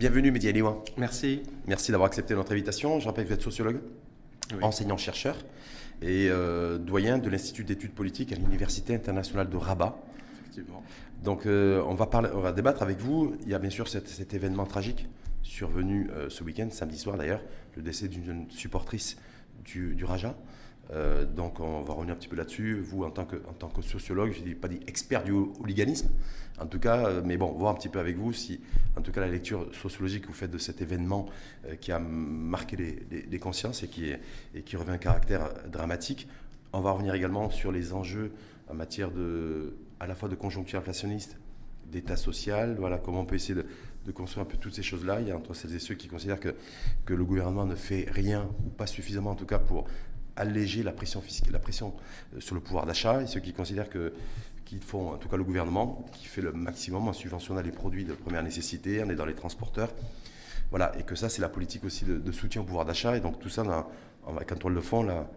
Bienvenue Mehdi Aliwa. Merci. Merci d'avoir accepté notre invitation. Je rappelle que vous êtes sociologue, enseignant-chercheur et euh, doyen de l'Institut d'études politiques à l'Université internationale de Rabat. Effectivement. Donc euh, on, va parler, on va débattre avec vous. Il y a bien sûr cet, cet événement tragique survenu euh, ce week-end, samedi soir d'ailleurs, le décès d'une jeune supportrice du, du Raja. Euh, donc on va revenir un petit peu là-dessus. Vous, en tant que, en tant que sociologue, je n'ai pas dit expert du hooliganisme, en tout cas, euh, mais bon, voir un petit peu avec vous si, en tout cas, la lecture sociologique que vous faites de cet événement euh, qui a marqué les, les- consciences et qui, et qui revêt un caractère dramatique. On va revenir également sur les enjeux en matière de, à la fois de conjoncture inflationniste, d'état social, voilà, comment on peut essayer de, de construire un peu toutes ces choses-là. Il y a entre celles et ceux qui considèrent que, que le gouvernement ne fait rien, ou pas suffisamment en tout cas, pour alléger la pression, fiscale, la pression euh, sur le pouvoir d'achat, et ceux qui considèrent que qu'ils font, en tout cas le gouvernement, qui fait le maximum en subventionnant les produits de première nécessité, en aidant les transporteurs. Voilà, et que ça, c'est la politique aussi de, soutien au pouvoir d'achat. Et donc tout ça, en- quand on le fond, là,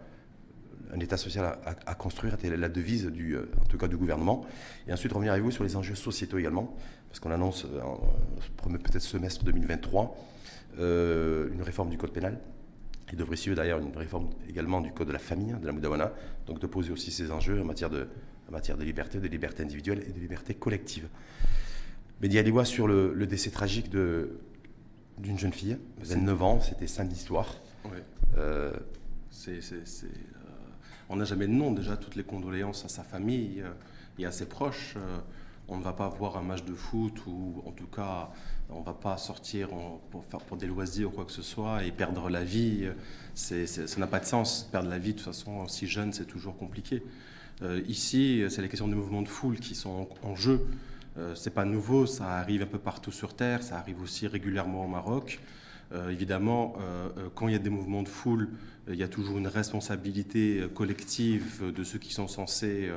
un État social à, construire était la devise, du, euh, en tout cas du gouvernement. Et ensuite, revenir avec vous sur les enjeux sociétaux également, parce qu'on annonce euh, en peut-être semestre 2023 euh, une réforme du code pénal. Il devrait suivre d'ailleurs une réforme également du code de la famille, hein, de la Moudawana, donc de poser aussi ces enjeux en matière de, en matière de liberté, de liberté individuelle et de liberté collective. Mehdi Aliwa sur le, le décès tragique de- d'une jeune fille, 29 ans, c'était samedi soir. Ouais. Euh, C'est, c'est- c'est, euh, on n'a jamais de nom déjà. Toutes les condoléances à sa famille euh, et à ses proches. On ne va pas voir un match de foot ou en tout cas on ne va pas sortir pour, faire, pour des loisirs ou quoi que ce soit et perdre la vie. C'est- ça n'a pas de sens. Perdre la vie de toute façon si jeune c'est toujours compliqué. Euh, ici c'est les questions des mouvements de foule qui sont en, en jeu. Euh, c'est pas nouveau, ça arrive un peu partout sur Terre, ça arrive aussi régulièrement au Maroc. Euh, évidemment, euh, euh, quand il y a des mouvements de foule, il y a toujours une responsabilité collective de ceux qui sont censés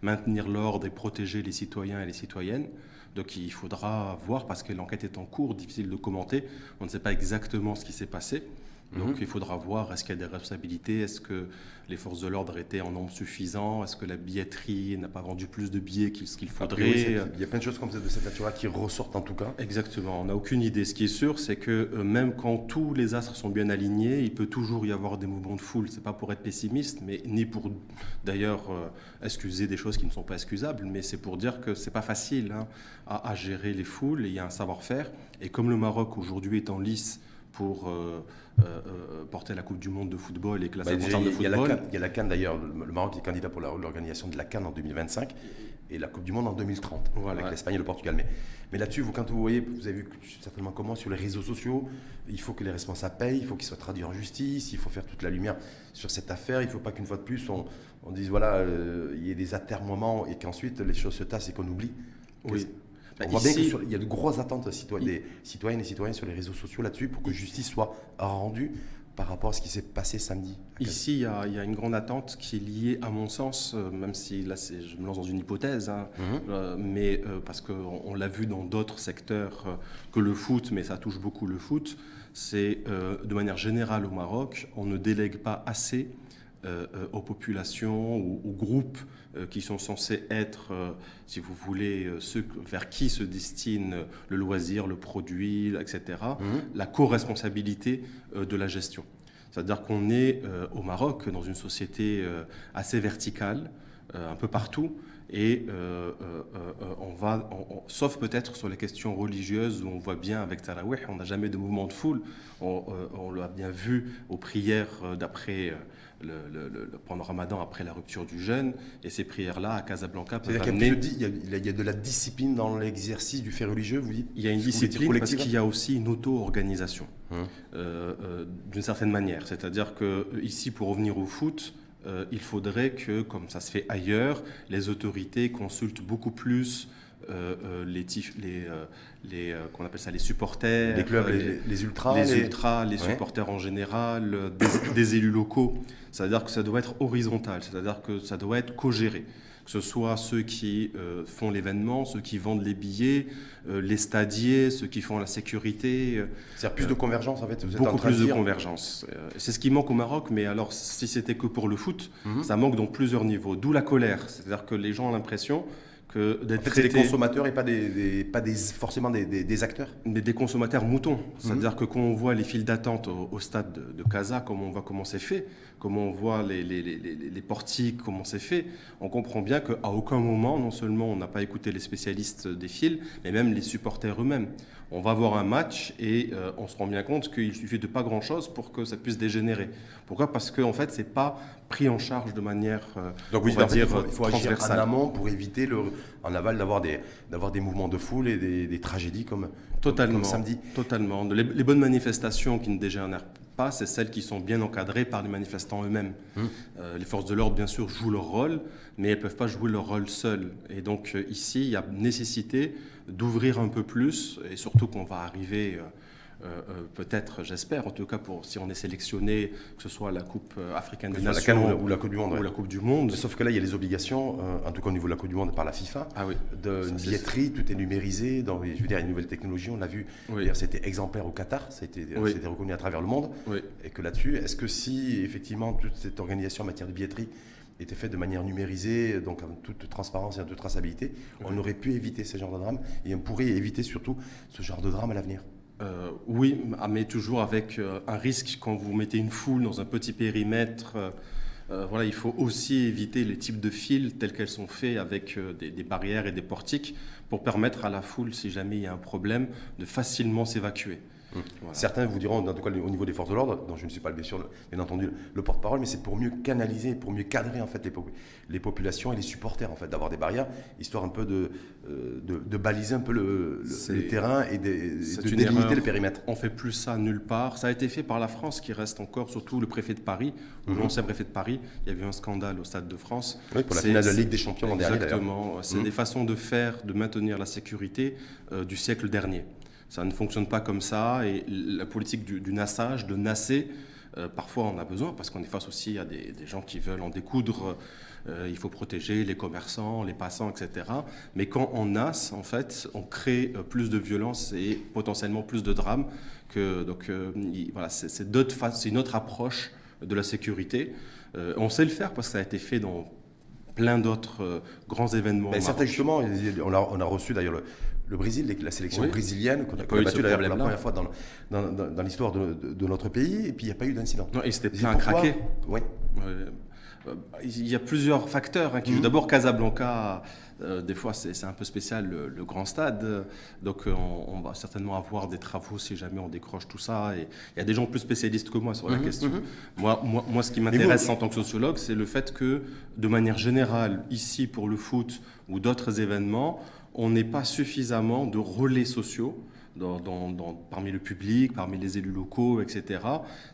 maintenir l'ordre et protéger les citoyens et les citoyennes. Donc il faudra voir, parce que l'enquête est en cours, difficile de commenter, on ne sait pas exactement ce qui s'est passé. Donc Mhm. il faudra voir, est-ce qu'il y a des responsabilités, est-ce que les forces de l'ordre étaient en nombre suffisant, est-ce que la billetterie n'a pas vendu plus de billets qu'il ce qu'il a priori, faudrait. c'est- il y a plein de choses comme ça de cette nature-là qui ressortent en tout cas. Exactement, on n'a aucune idée. Ce qui est sûr, c'est que euh, même quand tous les astres sont bien alignés, il peut toujours y avoir des mouvements de foule. C'est pas pour être pessimiste, mais ni pour d'ailleurs euh, excuser des choses qui ne sont pas excusables, mais c'est pour dire que c'est pas facile hein, à, à gérer les foules. et Il y a un savoir-faire. Et comme le Maroc aujourd'hui est en lice pour euh, euh, euh, porter la Coupe du Monde de football et que la Bah, déjà, la football, il y a la CAN d'ailleurs, le, Maroc est candidat pour l'organisation de la Cannes en 2025 et la Coupe du Monde en 2030 Voilà. avec l'Espagne et le Portugal. Mais, mais là-dessus, vous, quand vous voyez, vous avez vu certainement comment sur les réseaux sociaux, il faut que les responsables payent, il faut qu'ils soient traduits en justice, il faut faire toute la lumière sur cette affaire, il ne faut pas qu'une fois de plus on, on dise voilà, euh, il y ait des atermoiements et qu'ensuite les choses se tassent et qu'on oublie. oui. On Bah, bien qu'il y a de grosses attentes citoyennes, des citoyennes et citoyens sur les réseaux sociaux là-dessus pour que justice soit rendue par rapport à ce qui s'est passé samedi. Ici, il y, a, il y a une grande attente qui est liée, à mon sens, euh, même si là, je me lance dans une hypothèse, hein, Mhm. euh, mais euh, parce qu'on on, l'a vu dans d'autres secteurs que le foot, mais ça touche beaucoup le foot, c'est de manière générale au Maroc, on ne délègue pas assez aux populations ou aux groupes euh, qui sont censés être, euh, si vous voulez, euh, ceux vers qui se destine euh, le loisir, le produit, etc., Mhm. la co-responsabilité euh, de la gestion. C'est-à-dire qu'on est euh, au Maroc dans une société euh, assez verticale, euh, un peu partout, et euh, euh, euh, on va, on- on- sauf peut-être sur les questions religieuses où on voit bien avec Tarawih, on n'a jamais de mouvement de foule. On, euh, on l'a bien vu aux prières euh, d'après le, le- le- le- pendant Ramadan après la rupture du jeûne, et ces prières-là à Casablanca peuvent amener il y a- il y de la discipline dans l'exercice du fait religieux, vous dites? Il y a une discipline parce qu'il y a aussi une auto-organisation, Hum. euh, euh, d'une certaine manière. C'est-à-dire que euh, ici, pour revenir au foot, euh, il faudrait que, comme ça se fait ailleurs, les autorités consultent beaucoup plus euh, euh, les, tif- les, les, euh, qu'on appelle ça, les supporters, Les clubs, euh, les, les ultras, les ultras, les Ouais. supporters en général, euh, des, des élus locaux. C'est-à-dire que ça doit être horizontal, c'est-à-dire que ça doit être co-géré. que ce soit ceux qui euh, font l'événement, ceux qui vendent les billets, euh, les stadiers, ceux qui font la sécurité. C'est-à-dire plus de convergence en fait vous êtes Beaucoup en train plus de, convergence. C'est ce qui manque au Maroc, mais alors si c'était que pour le foot, mhm. ça manque dans plusieurs niveaux. D'où la colère. C'est-à-dire que les gens ont l'impression d'être en des consommateurs et pas, des, pas des, forcément des, acteurs Mais des consommateurs moutons. C'est-à-dire mhm. que quand on voit les files d'attente au, stade de, de, Casa, comment on voit comment c'est fait, comment on voit les, les, les, les portiques, comment c'est fait, on comprend bien qu'à aucun moment, non seulement on n'a pas écouté les spécialistes des files, mais même les supporters eux-mêmes. On va voir un match et euh, on se rend bien compte qu'il suffit de pas grand-chose pour que ça puisse dégénérer. Pourquoi? Parce qu'en en fait, c'est pas pris en charge de manière, euh, Donc, on va dire, il faut, agir en amont pour éviter le, en aval d'avoir des, d'avoir des mouvements de foule et des, tragédies comme, totalement, comme samedi. Totalement. Les, les bonnes manifestations qui ne dégénèrent pas, c'est celles qui sont bien encadrées par les manifestants eux-mêmes. Hum. Euh, les forces de l'ordre, bien sûr, jouent leur rôle, mais elles ne peuvent pas jouer leur rôle seules. Et donc euh, ici, il y a nécessité d'ouvrir un peu plus, et surtout qu'on va arriver... Euh, euh, euh, peut-être, j'espère, en tout cas, pour, si on est sélectionné, que ce soit la Coupe euh, africaine des Nations ou la, Coupe du Monde. Ou la Coupe du Monde. sauf que là, il y a les obligations, en tout cas au niveau de la Coupe du Monde par la FIFA, ah oui. de billetterie, tout est numérisé. Dans, je veux dire, une nouvelle technologie, on l'a vu, c'était exemplaire au Qatar, été, reconnu à travers le monde. Et que là-dessus, est-ce que si effectivement toute cette organisation en matière de billetterie était faite de manière numérisée, donc en toute transparence et en toute traçabilité, on aurait pu éviter ce genre de drame et on pourrait éviter surtout ce genre de drame à l'avenir? Euh, oui, mais toujours avec euh, un risque quand vous mettez une foule dans un petit périmètre. Euh, voilà, il faut aussi éviter les types de fils tels qu'elles sont faits avec des, barrières et des portiques pour permettre à la foule, si jamais il y a un problème, de facilement s'évacuer. Certains vous diront, en tout cas au niveau des forces de l'ordre, dont je ne suis pas bien sûr, bien entendu, le porte-parole, mais c'est pour mieux canaliser, pour mieux cadrer en fait les, les populations et les supporters en fait, d'avoir des barrières, histoire un peu de, euh, de, baliser un peu le, terrain et de, de délimiter le périmètre. On fait plus ça nulle part. Ça a été fait par la France, qui reste encore, surtout le préfet de Paris, ou mhm. l'ancien préfet de Paris. Il y avait eu un scandale au Stade de France. Oui, pour la finale de la Ligue des Champions l'an dernier. Exactement. C'est mhm. des façons de faire, de maintenir la sécurité euh, du siècle dernier. Ça ne fonctionne pas comme ça. Et la politique du, nassage, de nasser, euh, parfois on a besoin parce qu'on est face aussi à des, gens qui veulent en découdre. Euh, il faut protéger les commerçants, les passants, etc. Mais quand on nasse, en fait, on crée euh, plus de violence et potentiellement plus de drames. Que, donc voilà, c'est une autre approche de la sécurité. on sait le faire parce que ça a été fait dans plein d'autres grands événements. Mais certains, justement, on a, on a reçu d'ailleurs le, Brésil, la sélection brésilienne, qu'on a, battu la première fois dans, dans, dans, l'histoire de, de, notre pays, et puis il n'y a pas eu d'incident. Non, et c'était plein craqué. Oui. il y a plusieurs facteurs hein, qui jouent. Mhm. D'abord, Casablanca, euh, des fois, c'est un peu spécial, le, grand stade. Donc, on, va certainement avoir des travaux si jamais on décroche tout ça. Et il y a des gens plus spécialistes que moi sur la mhm, question. Mhm. Moi, moi, moi, ce qui m'intéresse en tant que sociologue, c'est le fait que, de manière générale, ici, pour le foot ou d'autres événements, on n'est pas suffisamment de relais sociaux dans, parmi le public, parmi les élus locaux, etc.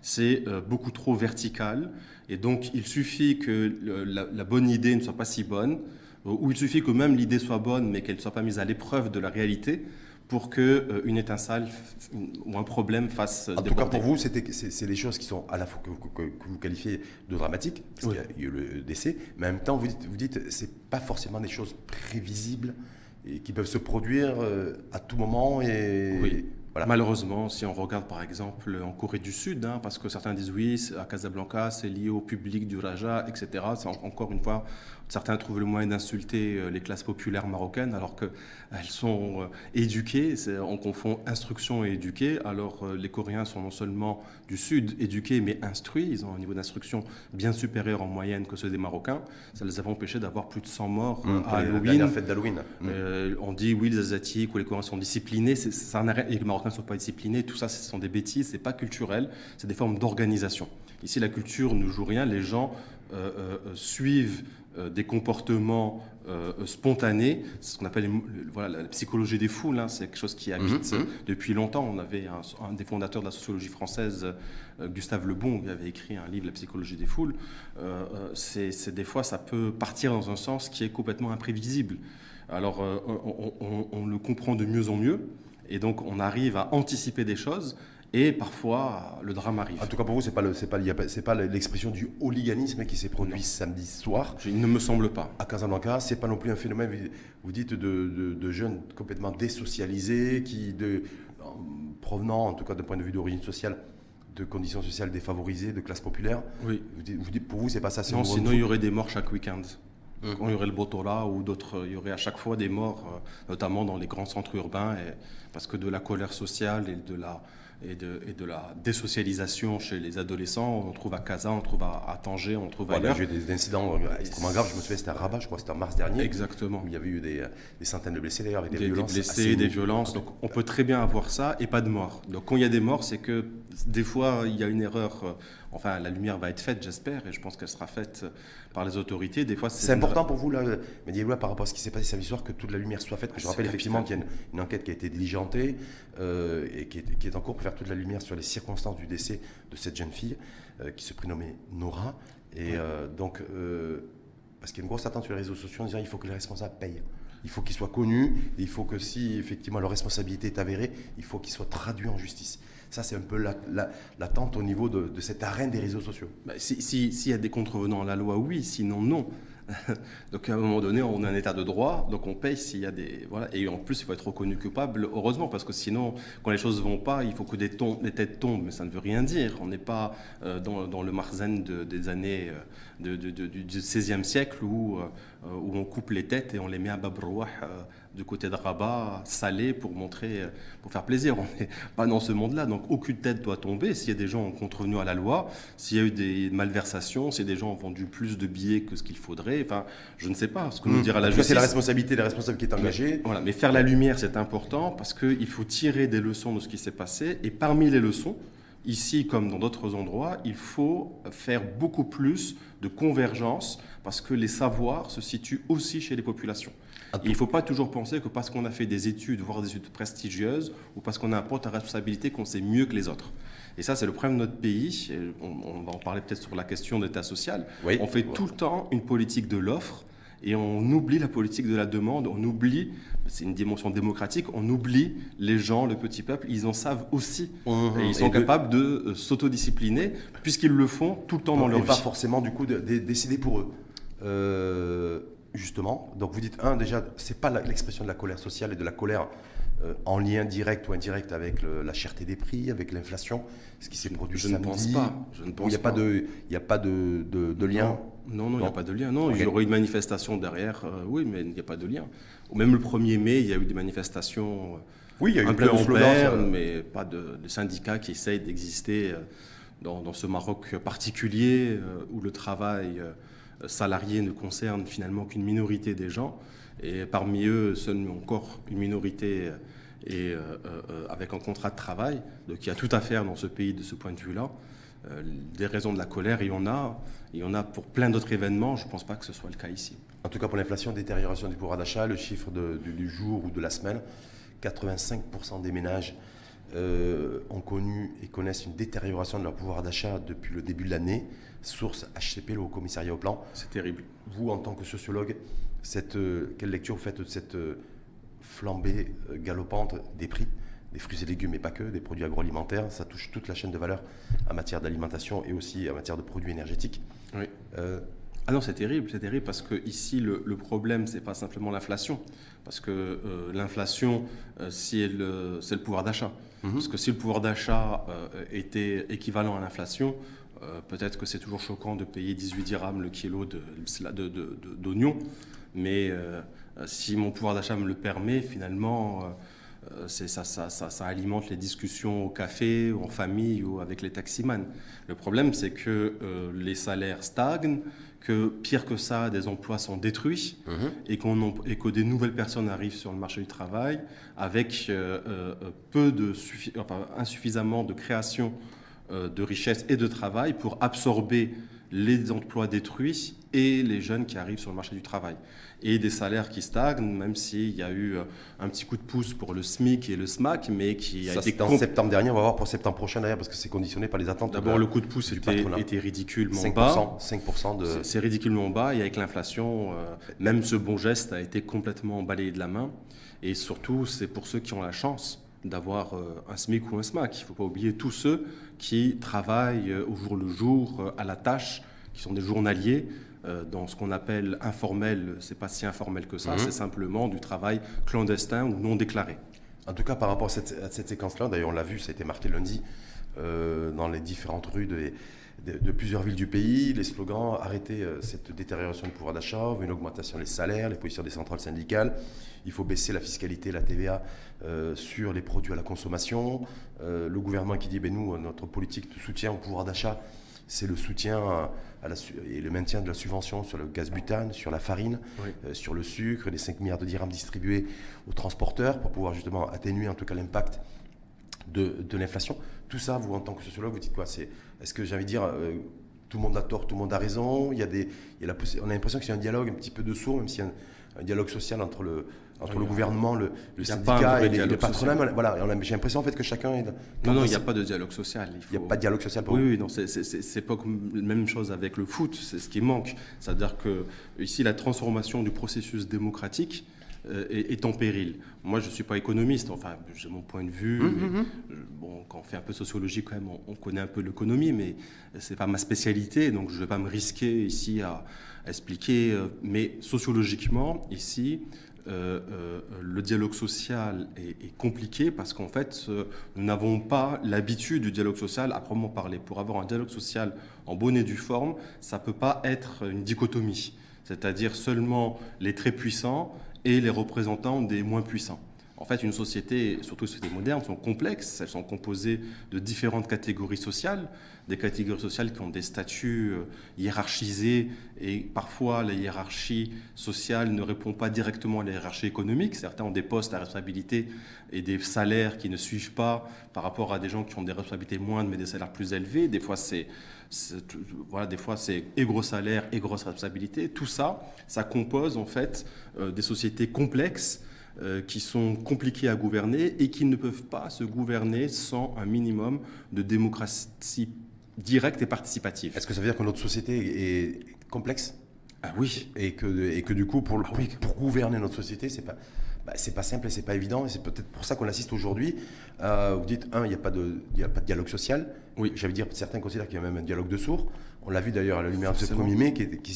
C'est euh, beaucoup trop vertical. Et donc, il suffit que la, bonne idée ne soit pas si bonne, ou il suffit que même l'idée soit bonne, mais qu'elle ne soit pas mise à l'épreuve de la réalité pour que euh, une étincelle ou un problème fasse En tout cas, pour vous, c'est les choses qui sont à la fois que, vous qualifiez de dramatiques, parce qu'il y a eu le décès, mais en même temps, vous dites, vous dites c'est pas forcément des choses prévisibles et qui peuvent se produire euh, à tout moment. Et oui. Malheureusement, si on regarde par exemple en Corée du Sud, hein, parce que certains disent oui, à Casablanca, c'est lié au public du Raja, etc. C'est encore une fois, Certains trouvent le moyen d'insulter euh, les classes populaires marocaines alors qu'elles sont euh, éduquées. On confond instruction et éduqué. Alors euh, les Coréens sont non seulement du Sud éduqués mais instruits. Ils ont un niveau d'instruction bien supérieur en moyenne que ceux des Marocains. Ça les a empêchés d'avoir plus de 100 morts mmh, à Halloween. fête d'Halloween. Mmh. on dit oui, les Asiatiques ou les Coréens sont disciplinés. Ça et les Marocains ne sont pas disciplinés. Tout ça, ce sont des bêtises. C'est pas culturel. C'est des formes d'organisation. Ici, la culture ne joue rien. Les gens suivent euh, des comportements euh, spontanés, c'est ce qu'on appelle voilà, la psychologie des foules, hein, c'est quelque chose qui habite mhm, mhm. depuis longtemps. On avait un, des fondateurs de la sociologie française, euh, Gustave Le Bon, qui avait écrit un livre, La psychologie des foules. c'est des fois, ça peut partir dans un sens qui est complètement imprévisible. Alors, on, on, le comprend de mieux en mieux, et donc on arrive à anticiper des choses, Et parfois, le drame arrive. En tout cas, pour vous, pas le, c'est pas, pas l'expression du hooliganisme qui s'est produit samedi soir. Il ne me semble pas. À Casablanca, c'est pas non plus un phénomène, vous dites, de, de, jeunes complètement désocialisés, qui, de, provenant, en tout cas d'un point de vue d'origine sociale, de conditions sociales défavorisées, de classe populaire. Oui. Vous dites, pour vous, c'est pas ça. Non, sinon il y aurait des morts chaque week-end. Hum. Quand il y aurait le Botola ou d'autres, il y aurait à chaque fois des morts, euh, notamment dans les grands centres urbains, et, parce que de la colère sociale et de la, et de, et de, la désocialisation chez les adolescents. On trouve à Casa, on trouve à, Tanger, on trouve à. Il y a eu des incidents euh, extrêmement graves. Je me souviens, c'était à Rabat, je crois, c'était en mars dernier. Exactement. il y avait eu des, des centaines de blessés d'ailleurs, avec des, des violences. Des blessés, des violences. Donc on peut très bien avoir ça et pas de morts. Donc quand il y a des morts, c'est que des fois, il y a une erreur. Euh, enfin, la lumière va être faite, j'espère, et je pense qu'elle sera faite par les autorités. Des fois, c'est important pour vous, là, Médiélois, par rapport à ce qui s'est passé samedi soir, que toute la lumière soit faite. Je rappelle effectivement qu'il y a une, enquête qui a été diligentée euh, et qui est, qui est, en cours pour faire toute la lumière sur les circonstances du décès de cette jeune fille euh, qui se prénommait Nora. Et euh, donc, parce qu'il y a une grosse attente sur les réseaux sociaux en disant il faut que les responsables payent. Il faut qu'ils soient connus, et il faut que si effectivement leur responsabilité est avérée, il faut qu'ils soient traduits en justice. Ça, c'est un peu l'attente au niveau de, cette arène des réseaux sociaux. Bah, S'il y a des contrevenants à la loi, oui, sinon non. donc à un moment donné, on a un état de droit, donc on paye s'il y a des voilà. Et en plus, il faut être reconnu coupable, heureusement, parce que sinon, quand les choses vont pas, il faut que des, têtes tombent, mais ça ne veut rien dire. On n'est pas euh, dans, le marzen des années euh, du XVIe siècle où, euh, où on coupe les têtes et on les met à Babrouah du côté de Rabat, salé pour montrer, pour faire plaisir. On n'est pas dans ce monde-là, donc aucune tête doit tomber. S'il y a des gens contrevenu à la loi, s'il y a eu des malversations, si des gens ont vendu plus de billets que ce qu'il faudrait, enfin, je ne sais pas ce que nous hmm. dira la justice. C'est la responsabilité des responsables qui est engagée. Mais, voilà, mais faire la lumière, c'est important parce qu'il faut tirer des leçons de ce qui s'est passé. Et parmi les leçons, ici comme dans d'autres endroits, il faut faire beaucoup plus de convergence parce que les savoirs se situent aussi chez les populations. Il ne faut pas toujours penser que parce qu'on a fait des études, voire des études prestigieuses, ou parce qu'on a un poste à responsabilité, qu'on sait mieux que les autres. Et ça, c'est le problème de notre pays. On, va en parler peut-être sur la question d'état social. on fait tout le temps une politique de l'offre et on oublie la politique de la demande, on oublie, c'est une dimension démocratique, on oublie les gens, le petit peuple, ils en savent aussi. Mmh, mmh. et ils sont capables de, euh, s'autodiscipliner, puisqu'ils le font tout le temps dans leur vie. pas forcément, du coup, de, décider pour eux. Euh, justement, donc vous dites, un, déjà, c'est pas l'expression de la colère sociale et de la colère euh, en lien direct ou indirect avec la cherté des prix, avec l'inflation, ce qui s'est produit je Ne pense pas. Je ne pense il n'y a pas, de, il a pas de, de, lien. Non, non, il n'y a pas de lien. Non, il y aurait une manifestation derrière, euh, oui, mais il n'y a pas de lien. Même le 1er mai, il y a eu des manifestations. Euh, oui, il y a eu un peu en mais pas de, syndicats qui essayent d'exister dans, dans, ce Maroc particulier où le travail salarié ne concerne finalement qu'une minorité des gens. Et parmi eux, seulement encore une minorité et, euh, euh, avec un contrat de travail, donc il y a tout à faire dans ce pays de ce point de vue-là. Euh, des raisons de la colère, il y en a. Il y en a pour plein d'autres événements. Je ne pense pas que ce soit le cas ici. En tout cas, pour l'inflation, détérioration du pouvoir d'achat, le chiffre du jour ou de la semaine, 85% des ménages ont connu et connaissent une détérioration de leur pouvoir d'achat depuis le début de l'année. Source HCP, le Haut Commissariat au Plan. C'est terrible. Vous, en tant que sociologue, cette, quelle lecture vous faites de cette flambée euh, galopante des prix des fruits et légumes, mais pas que, des produits agroalimentaires? Ça touche toute la chaîne de valeur en matière d'alimentation et aussi en matière de produits énergétiques. Oui. Euh, ah non, c'est terrible, c'est terrible parce que ici le, le problème c'est pas simplement l'inflation, parce que euh, l'inflation c'est le, le, pouvoir d'achat. Mhm. Parce que si le pouvoir d'achat était équivalent à l'inflation, peut-être que c'est toujours choquant de payer 18 dirhams le kilo d'oignons, de, de, de, mais euh, si mon pouvoir d'achat me le permet, finalement, euh, euh, ça, ça, ça, ça, alimente les discussions au café, ou en famille ou avec les taximans. Le problème, c'est que les salaires stagnent, que pire que ça, des emplois sont détruits mhm. et, qu'on et que des nouvelles personnes arrivent sur le marché du travail avec peu de insuffisamment de création de richesses et de travail pour absorber les emplois détruits et les jeunes qui arrivent sur le marché du travail. Et des salaires qui stagnent, même s'il y a eu euh, un petit coup de pouce pour le SMIC et le SMAC, mais qui a été... en septembre dernier, on va voir pour septembre prochain d'ailleurs, parce que c'est conditionné par les attentes. D'abord, le coup de pouce était, était, ridiculement bas. 5% de... C'est ridiculement bas, et avec l'inflation, euh, même ce bon geste a été complètement balayé de la main. Et surtout, c'est pour ceux qui ont la chance d'avoir un SMIC ou un SMAC. Il ne faut pas oublier tous ceux qui travaillent au jour le jour à la tâche, qui sont des journaliers dans ce qu'on appelle informel. C'est pas si informel que ça, mhm. c'est simplement du travail clandestin ou non déclaré. En tout cas, par rapport à cette, séquence-là, d'ailleurs, on l'a vu, ça a été marqué lundi dans les différentes rues de, de, plusieurs villes du pays, les slogans arrêter euh, cette détérioration du pouvoir d'achat, une augmentation des salaires, les positions des centrales syndicales, il faut baisser la fiscalité, la TVA euh, sur les produits à la consommation, euh, le gouvernement qui dit ben nous, notre politique de soutien au pouvoir d'achat, c'est le soutien à la, et le maintien de la subvention sur le gaz butane, sur la farine, sur le sucre, les 5 milliards de dirhams distribués aux transporteurs pour pouvoir justement atténuer en tout cas l'impact de, de l'inflation. Tout ça, vous, en tant que sociologue, vous dites quoi? C'est Est-ce que j'ai envie de dire, euh, tout le monde a tort, tout le monde a raison? Il y a des, il y a la, On a l'impression que c'est un dialogue un petit peu de sourd, même s'il y a un, dialogue social entre le, entre le gouvernement, le, le syndicat et les, patronats. Voilà, j'ai l'impression en fait que chacun est. Non, non, il n'y a pas de dialogue social. Il n'y a pas de dialogue social pour Oui, oui, non, c'est pas la même chose avec le foot, c'est ce qui manque. C'est-à-dire que ici, la transformation du processus démocratique, euh, est, en péril. Moi, je ne suis pas économiste, enfin, j'ai mon point de vue. Mmh, mmh, mmh. bon, quand on fait un peu sociologie, quand même, on, connaît un peu l'économie, mais ce n'est pas ma spécialité, donc je ne vais pas me risquer ici à, expliquer. Euh, mais sociologiquement, ici, euh, le dialogue social est, compliqué parce qu'en fait, nous n'avons pas l'habitude du dialogue social à proprement parler. Pour avoir un dialogue social en bonne et due forme, ça ne peut pas être une dichotomie, c'est-à-dire seulement les très puissants et les représentants des moins puissants. En fait, une société, surtout les sociétés modernes, sont complexes. Elles sont composées de différentes catégories sociales, des catégories sociales qui ont des statuts euh, hiérarchisés et parfois la hiérarchie sociale ne répond pas directement à la hiérarchie économique. Certains ont des postes à responsabilité et des salaires qui ne suivent pas par rapport à des gens qui ont des responsabilités moindres mais des salaires plus élevés. Des fois, c'est voilà, des fois c'est et gros salaire et grosse responsabilité. Tout ça, ça compose en fait euh, des sociétés complexes euh, qui sont compliquées à gouverner et qui ne peuvent pas se gouverner sans un minimum de démocratie directe et participative. Est-ce que ça veut dire que notre société est complexe? Ah oui. Et que, et que du coup, pour, ah pour, gouverner notre société, c'est pas, bah, c'est pas simple et c'est pas évident. Et c'est peut-être pour ça qu'on assiste aujourd'hui. vous dites, un, il n'y a, pas de, a pas de dialogue social. Oui. J'allais dire, certains considèrent qu'il y a même un dialogue de sourds. On l'a vu d'ailleurs à la lumière de ce 1er mai, qui est, qui,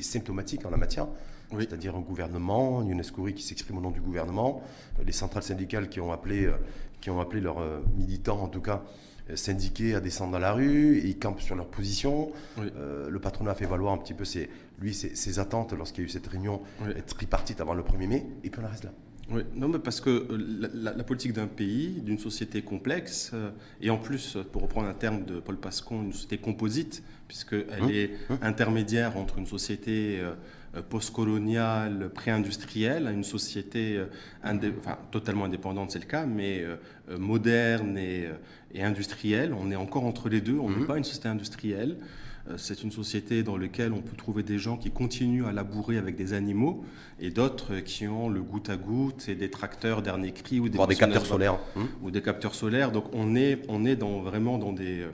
est symptomatique en la matière. C'est-à-dire un gouvernement, Younes Kouri qui s'exprime au nom du gouvernement, les centrales syndicales qui ont appelé, euh, qui ont appelé leurs euh, militants, en tout cas, euh, syndiqués à descendre dans la rue, et ils campent sur leur position. le patronat a fait valoir un petit peu ses, lui, ses, attentes lorsqu'il y a eu cette réunion tripartite avant le 1er mai, et puis on en reste là. Oui, non, mais parce que euh, la, politique d'un pays, d'une société complexe, euh, et en plus, pour reprendre un terme de Paul Pascon, une société composite, puisqu'elle elle mmh. est mmh. intermédiaire entre une société euh, postcoloniale, pré-industrielle, une société enfin, totalement indépendante, c'est le cas, mais moderne et, et, industrielle. On est encore entre les deux, on n'est mmh. pas une société industrielle. Euh, c'est une société dans laquelle on peut trouver des gens qui continuent à labourer avec des animaux et d'autres qui ont le goutte à goutte et des tracteurs dernier cri ou des, des capteurs solaires. Hum. Ou des capteurs solaires. Donc on est, on est dans, vraiment dans des,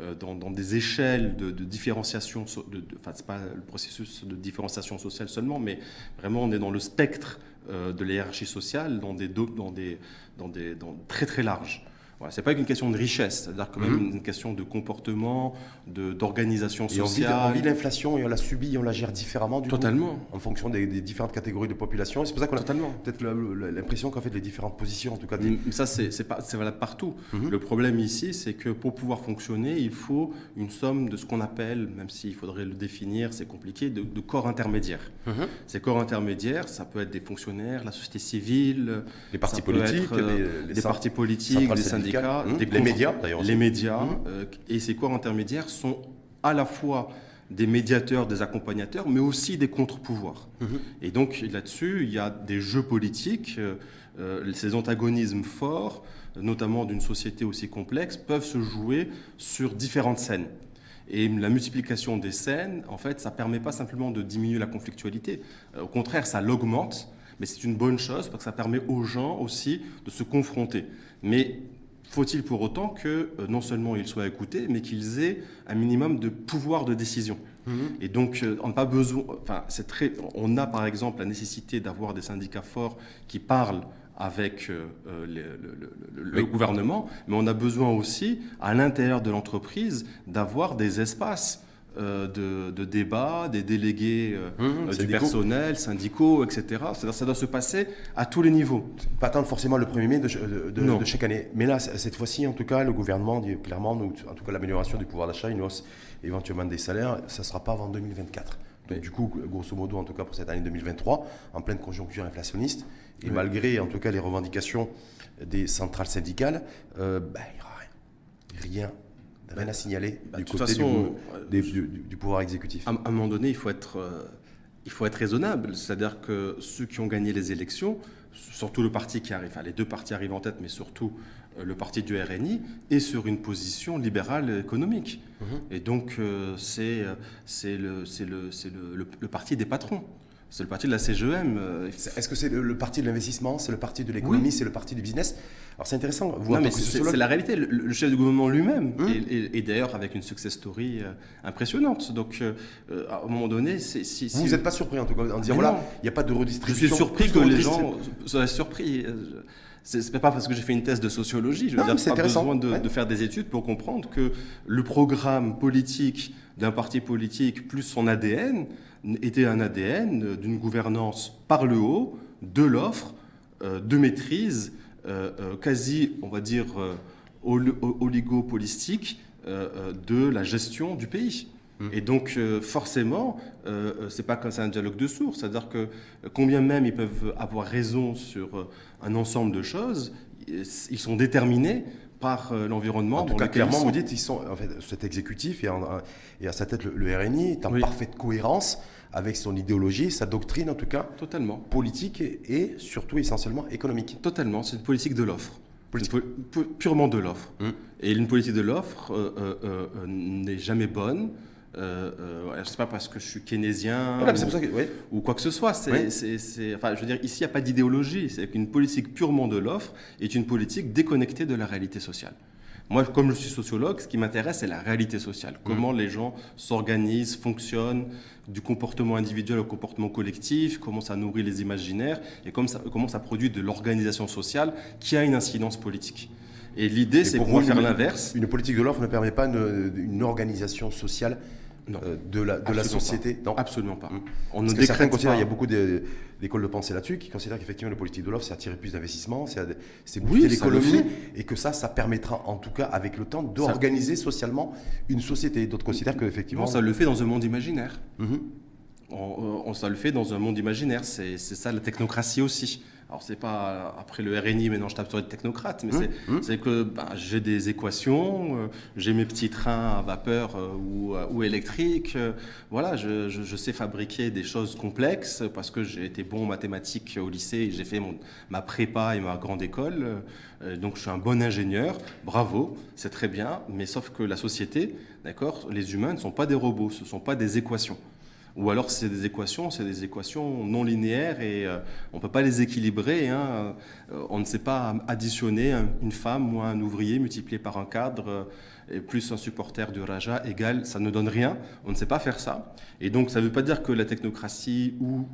euh, dans, des échelles de, différenciation. De, enfin, ce pas le processus de différenciation sociale seulement, mais vraiment on est dans le spectre euh, de la hiérarchie sociale, dans des, dans des, dans des dans très très large. Ce n'est pas qu'une question de richesse, c'est-à-dire quand même mhm. une question de comportement, d'organisation sociale. on vit, l'inflation et on la subit, on la gère différemment du Totalement. en fonction des, différentes catégories de population. C'est pour ça qu'on a peut-être l'impression qu'en fait les différentes positions, en tout cas. Ça, c'est valable partout. Mhm. Le problème ici, c'est que pour pouvoir fonctionner, il faut une somme de ce qu'on appelle, même s'il faudrait le définir, c'est compliqué, de, corps intermédiaires. Mhm. Ces corps intermédiaires, ça peut être des fonctionnaires, la société civile, les partis politiques, euh, les, partis politiques, des syndicats Mmh. les médias d'ailleurs. Les médias mmh. euh, et ces corps intermédiaires sont à la fois des médiateurs, des accompagnateurs, mais aussi des contre-pouvoirs. Mmh. Et donc là-dessus, il y a des jeux politiques, euh, euh, ces antagonismes forts, notamment d'une société aussi complexe, peuvent se jouer sur différentes scènes. Et la multiplication des scènes, en fait, ça ne permet pas simplement de diminuer la conflictualité. Au contraire, ça l'augmente, mais c'est une bonne chose parce que ça permet aux gens aussi de se confronter. Mais faut-il pour autant que euh, non seulement ils soient écoutés, mais qu'ils aient un minimum de pouvoir de décision mhm. Et donc, euh, on n'a pas besoin. Enfin, c'est très. On a par exemple la nécessité d'avoir des syndicats forts qui parlent avec euh, le, gouvernement, mais on a besoin aussi, à l'intérieur de l'entreprise, d'avoir des espaces euh, de, débat, des délégués mmh, du personnel, syndicaux, etc. Ça doit se passer à tous les niveaux. Pas attendre forcément le 1er mai de, chaque année. Mais là, cette fois-ci, en tout cas, le gouvernement dit clairement, en tout cas l'amélioration du pouvoir d'achat, une hausse éventuellement des salaires, ça ne sera pas avant 2024. Donc, du coup, grosso modo, en tout cas pour cette année 2023, en pleine conjoncture inflationniste, et malgré en tout cas les revendications des centrales syndicales, euh, bah, il n'y aura rien. Rien, à signaler bah, du côté façon, du, pouvoir exécutif. À, un moment donné, il faut être, euh, il faut être raisonnable. C'est-à-dire que ceux qui ont gagné les élections, surtout le parti qui arrive, enfin les deux partis arrivent en tête, mais surtout euh, le parti du RNI, est sur une position libérale économique. Mhm. Et donc, euh, c'est le, le, le, le, parti des patrons. C'est le parti de la CGM. Euh, est-ce que c'est le, parti de l'investissement, c'est le parti de l'économie, c'est le parti du business? Alors c'est intéressant. Vous non, mais c'est la réalité. Le, chef du gouvernement lui-même, hum. et, d'ailleurs avec une success story impressionnante. Donc à un moment donné, si, vous n'êtes pas surpris en tout cas en disant voilà, il n'y a pas de redistribution. Je suis surpris que les gens soient surpris. C'est pas parce que j'ai fait une thèse de sociologie, je veux dire, pas besoin de, faire des études pour comprendre que le programme politique d'un parti politique plus son ADN était un ADN d'une gouvernance par le haut, de l'offre, euh, de maîtrise, euh, euh, quasi, on va dire, oligopolistique de la gestion du pays. Mmh. Et donc, forcément, c'est pas comme ça un dialogue de sourds. C'est-à-dire que, combien même ils peuvent avoir raison sur un ensemble de choses, ils sont déterminés par l'environnement. En tout cas, clairement, vous dites, ils sont, en fait, cet exécutif et, à sa tête le, RNI est en parfaite cohérence avec son idéologie, sa doctrine en tout cas. Totalement. Politique et, surtout essentiellement économique. Totalement, c'est une politique de l'offre. Purement de l'offre. Hum. Et une politique de l'offre euh, euh, euh, n'est jamais bonne. Euh, sais pas parce que je suis keynésien ou, quoi que ce soit. C'est, enfin, je veux dire, ici, il n'y a pas d'idéologie. C'est qu'une politique purement de l'offre est une politique déconnectée de la réalité sociale. Moi, comme je suis sociologue, ce qui m'intéresse, c'est la réalité sociale. Mmh. Comment les gens s'organisent, fonctionnent, du comportement individuel au comportement collectif, comment ça nourrit les imaginaires et comment ça, comment ça produit de l'organisation sociale qui a une incidence politique. Et l'idée, c'est pour faire l'inverse. Une politique de l'offre ne permet pas une organisation sociale euh, de la, de la société Non, absolument pas. Mmh. On ne décrète pas. Il y a beaucoup d'écoles de pensée là-dessus qui considèrent qu'effectivement, la politique de l'offre, c'est attirer plus d'investissements, c'est booster l'économie, et que ça, ça permettra, en tout cas, avec le temps, d'organiser socialement une société. D'autres considèrent qu'effectivement. ça le fait dans un monde imaginaire. Mmh. On, on, ça le fait dans un monde imaginaire. C'est ça la technocratie aussi. Alors, c'est pas après le RNI, maintenant je tape sur les technocrates, mais mmh, c'est mmh. que ben, j'ai des équations, euh, j'ai mes petits trains à vapeur euh, ou, euh, ou, électriques. voilà, je, je, sais fabriquer des choses complexes parce que j'ai été bon en mathématiques au lycée, j'ai fait mon, ma prépa et ma grande école. donc, je suis un bon ingénieur. Bravo, c'est très bien, mais sauf que la société, d'accord, les humains ne sont pas des robots, ce ne sont pas des équations. Ou alors c'est des équations, c'est des équations non linéaires et euh, on ne peut pas les équilibrer. Hein. Euh, on ne sait pas additionner une femme ou un ouvrier multiplié par un cadre euh, et plus un supporter du Raja égal, ça ne donne rien. On ne sait pas faire ça. Et donc ça ne veut pas dire que la technocratie ou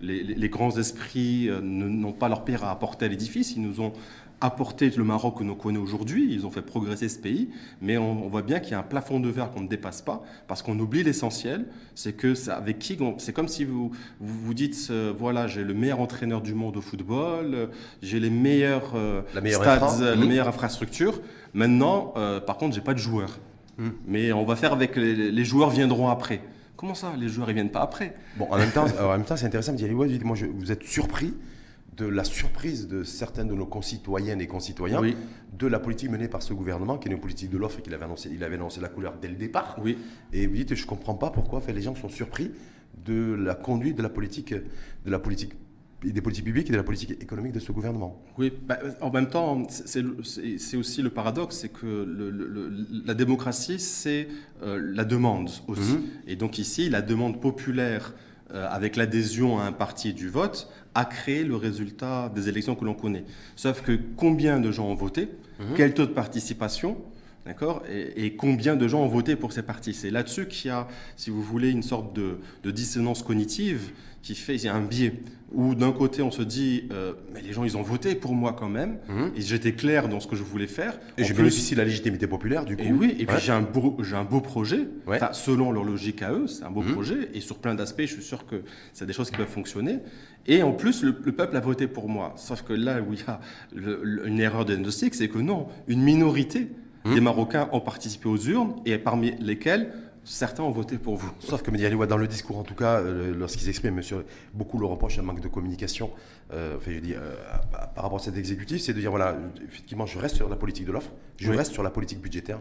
les, les, grands esprits n'ont pas leur pierre à apporter à l'édifice. Ils nous ont apporté le Maroc que nous connaissons aujourd'hui, ils ont fait progresser ce pays, mais on, voit bien qu'il y a un plafond de verre qu'on ne dépasse pas, parce qu'on oublie l'essentiel, c'est que avec qui, c'est comme si vous vous, dites, euh, voilà, j'ai le meilleur entraîneur du monde au football, euh, j'ai les meilleurs euh, stades, les mmh. meilleures infrastructures, maintenant, par contre, j'ai pas de joueurs. Mmh. Mais on va faire avec les, joueurs viendront après. Comment ça, les joueurs ils viennent pas après? Bon, en même temps, en même temps, c'est intéressant de dire, ouais, moi, vous êtes surpris de la surprise de certains de nos concitoyennes et concitoyens de la politique menée par ce gouvernement, qui est une politique de l'offre et qu'il avait annoncé, il avait annoncé la couleur dès le départ. Oui. Et vous dites, je ne comprends pas pourquoi fait, les gens sont surpris de la conduite de la politique, de la politique des politiques publiques et de la politique économique de ce gouvernement. Oui, bah, en même temps, c'est aussi le paradoxe, c'est que le, la démocratie, c'est euh, la demande aussi. Mhm. Et donc ici, la demande populaire euh, avec l'adhésion à un parti du vote, a créé le résultat des élections que l'on connaît. Sauf que combien de gens ont voté, mhm. quel taux de participation, D'accord et, combien de gens ont voté pour ces partis C'est là-dessus qu'il y a, si vous voulez, une sorte de, dissonance cognitive qui fait, il y a un biais, où d'un côté on se dit, euh, mais les gens ils ont voté pour moi quand même, mhm. et j'étais clair dans ce que je voulais faire. Et j'ai bénéficié de la légitimité populaire du coup. Et oui, et puis j'ai un, beau, un beau projet, selon leur logique à eux, c'est un beau mhm. projet, et sur plein d'aspects, je suis sûr que c'est des choses qui peuvent fonctionner. Et en plus, le, peuple a voté pour moi. Sauf que là où il y a une erreur de diagnostic, c'est que non, une minorité des hum. Marocains ont participé aux urnes et parmi lesquels certains ont voté pour vous. Sauf que Mediani, dans le discours en tout cas, euh, lorsqu'ils expriment, monsieur, beaucoup le reprochent un manque de communication euh, enfin, je dis, euh, par rapport à cet exécutif, c'est de dire voilà, effectivement, je reste sur la politique de l'offre, je reste sur la politique budgétaire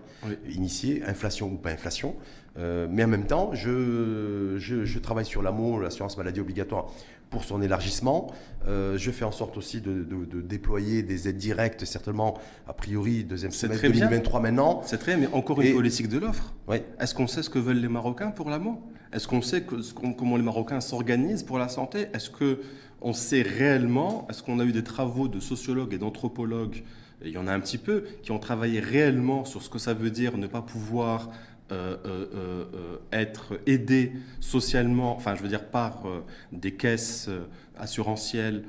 initiée, inflation ou pas inflation, mais en même temps, je, je, travaille sur l'amour, l'assurance maladie obligatoire pour son élargissement. je fais en sorte aussi de, de, déployer des aides directes, certainement, a priori, deuxième semestre 2023 maintenant. C'est très, mais encore une politique de l'offre. Est-ce qu'on sait ce que veulent les Marocains pour l'amour? Est-ce qu'on sait que, comment les Marocains s'organisent pour la santé? Est-ce que on sait réellement, est-ce qu'on a eu des travaux de sociologues et d'anthropologues, il y en a un petit peu, qui ont travaillé réellement sur ce que ça veut dire ne pas pouvoir euh, euh, euh, être aidé socialement, enfin je veux dire par des caisses assurantielles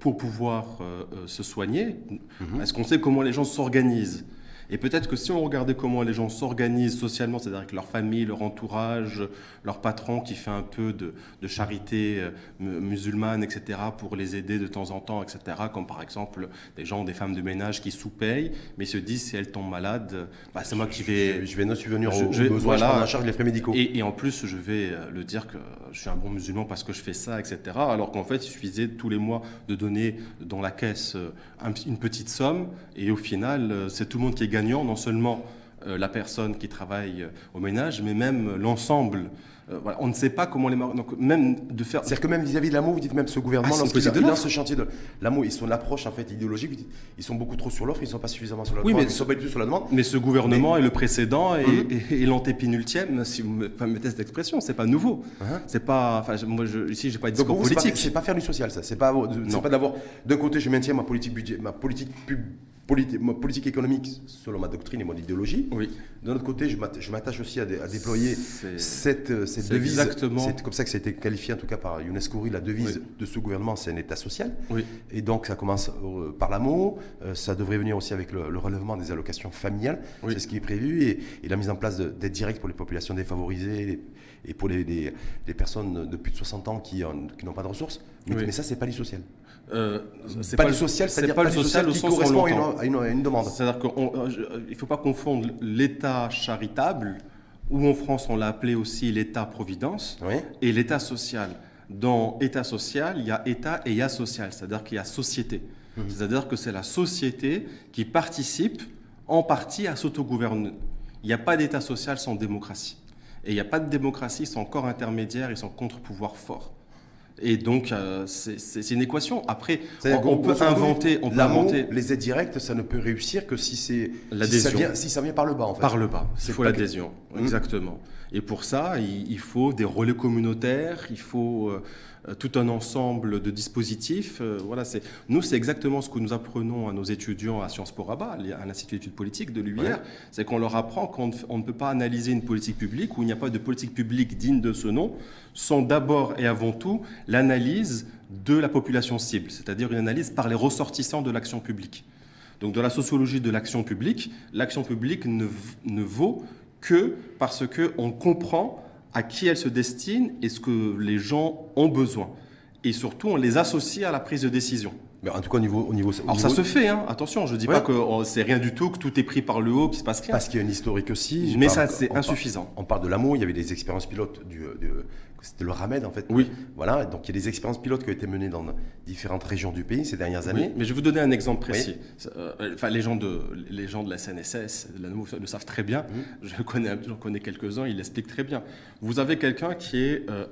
pour pouvoir se soigner mm-hmm. Est-ce qu'on sait comment les gens s'organisent? Et peut-être que si on regardait comment les gens s'organisent socialement, c'est-à-dire avec leur famille, leur entourage, leur patron qui fait un peu de, charité euh, musulmane, etc., pour les aider de temps en temps, etc., comme par exemple des gens, des femmes de ménage qui sous-payent, mais se disent si elles tombent malades, bah, c'est moi qui vais... Je, vais ne subvenir aux, je, besoins, voilà, je charge les frais médicaux. Et, en plus, je vais euh, le dire que je suis un bon musulman parce que je fais ça, etc., alors qu'en fait, il suffisait tous les mois de donner dans la caisse euh, une petite somme, et au final, c'est tout le monde qui est gagnant, non seulement euh, la personne qui travaille euh, au ménage, mais même l'ensemble. Euh, voilà. On ne sait pas comment les donc même de faire. C'est-à-dire que même vis-à-vis de l'amour, vous dites même ce gouvernement, ah, lorsqu'il lance ce chantier de l'amour, ils sont l'approche en fait idéologique. Ils sont beaucoup trop sur l'offre, ils ne sont pas suffisamment sur la oui, demande. Mais, ils sont pas du tout sur la demande. Mais ce gouvernement et le précédent et, mmh. l'antépinultième, si vous me permettez cette expression, c'est pas nouveau. Uh-huh. C'est pas. Enfin, moi, je, ici, j'ai pas de discours politique. C'est pas, pas, faire du social, ça. C'est pas, pas d'avoir. D'un côté, je maintiens ma politique budget, ma politique pub politique économique selon ma doctrine et mon idéologie. Oui. D'un autre côté, je m'attache aussi à, déployer cette, euh, cette devise. Exactement. C'est comme ça que ça a été qualifié, en tout cas par UNESCO, la devise de ce gouvernement, c'est un État social. Oui. Et donc, ça commence euh, par l'amour. Euh, ça devrait venir aussi avec le, relèvement des allocations familiales. C'est ce qui est prévu. Et, la mise en place d'aides directes pour les populations défavorisées et pour les, les, personnes de plus de 60 ans qui, qui n'ont pas de ressources. Mais, mais ça, c'est pas du social. Euh, c'est pas, le social, c'est pas, le social, au sens où à une, une, demande. C'est-à-dire qu'il ne faut pas confondre l'État charitable, ou en France on l'a appelé aussi l'État-providence, et l'État social. Dans État social, il y a État et il y a social, c'est-à-dire qu'il y a société. Mmh. C'est-à-dire que c'est la société qui participe en partie à s'autogouverner. Il n'y a pas d'État social sans démocratie. Et il n'y a pas de démocratie sans corps intermédiaire et sans contre-pouvoir fort. Et donc, euh, c'est une équation. Après, on, peut inventer, on peut inventer. Les aides directes, ça ne peut réussir que si c'est si ça, vient, si ça vient par le bas. En fait. Par le bas. Il faut l'adhésion, mmh. exactement. Et pour ça, il, faut des relais communautaires. Il faut euh, tout un ensemble de dispositifs. Euh, voilà, c'est nous, c'est exactement ce que nous apprenons à nos étudiants à Sciences Po Rabat, à l'Institut d'études politiques de l'UIR, c'est qu'on leur apprend qu'on ne peut pas analyser une politique publique où il n'y a pas de politique publique digne de ce nom, sans d'abord et avant tout l'analyse de la population cible, c'est-à-dire une analyse par les ressortissants de l'action publique. Donc, dans la sociologie de l'action publique, l'action publique ne, ne vaut que parce qu'on comprend à qui elle se destine et ce que les gens ont besoin. Et surtout, on les associe à la prise de décision. Mais en tout cas, au niveau. Au niveau Alors ça se fait, hein. attention, je ne dis pas que oh, c'est rien du tout, que tout est pris par le haut, qu'il se passe rien. Parce qu'il y a une historique aussi. Mais ça, c'est insuffisant. on parle de l'amour, il y avait des expériences pilotes du, c'était le RAMED en fait. Oui. Voilà, donc il y a des expériences pilotes qui ont été menées dans différentes régions du pays ces dernières années. mais je vais vous donner un exemple précis. Euh, enfin, les gens de, les gens de la CNSS le savent très bien. Mhm. Je connais, j'en connais quelques-uns, ils l'expliquent très bien. Vous avez quelqu'un qui est euh,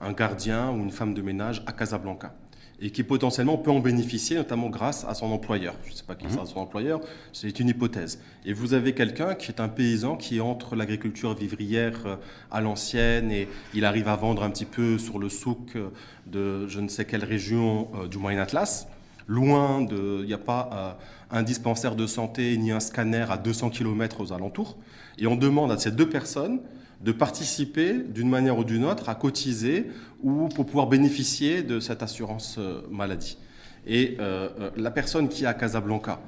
un gardien ou une femme de ménage à Casablanca et qui potentiellement peut en bénéficier, notamment grâce à son employeur. Je ne sais pas qui sera mhm. son employeur, c'est une hypothèse. Et vous avez quelqu'un qui est un paysan qui entre l'agriculture vivrière euh, à l'ancienne et il arrive à vendre un petit peu sur le souk euh, de je ne sais quelle région euh, du Moyen Atlas. loin de, il n'y a pas un dispensaire de santé ni un scanner à 200 km aux alentours. Et on demande à ces deux personnes de participer d'une manière ou d'une autre à cotiser ou pour pouvoir bénéficier de cette assurance euh, maladie. Et euh, euh, la personne qui est à Casablanca,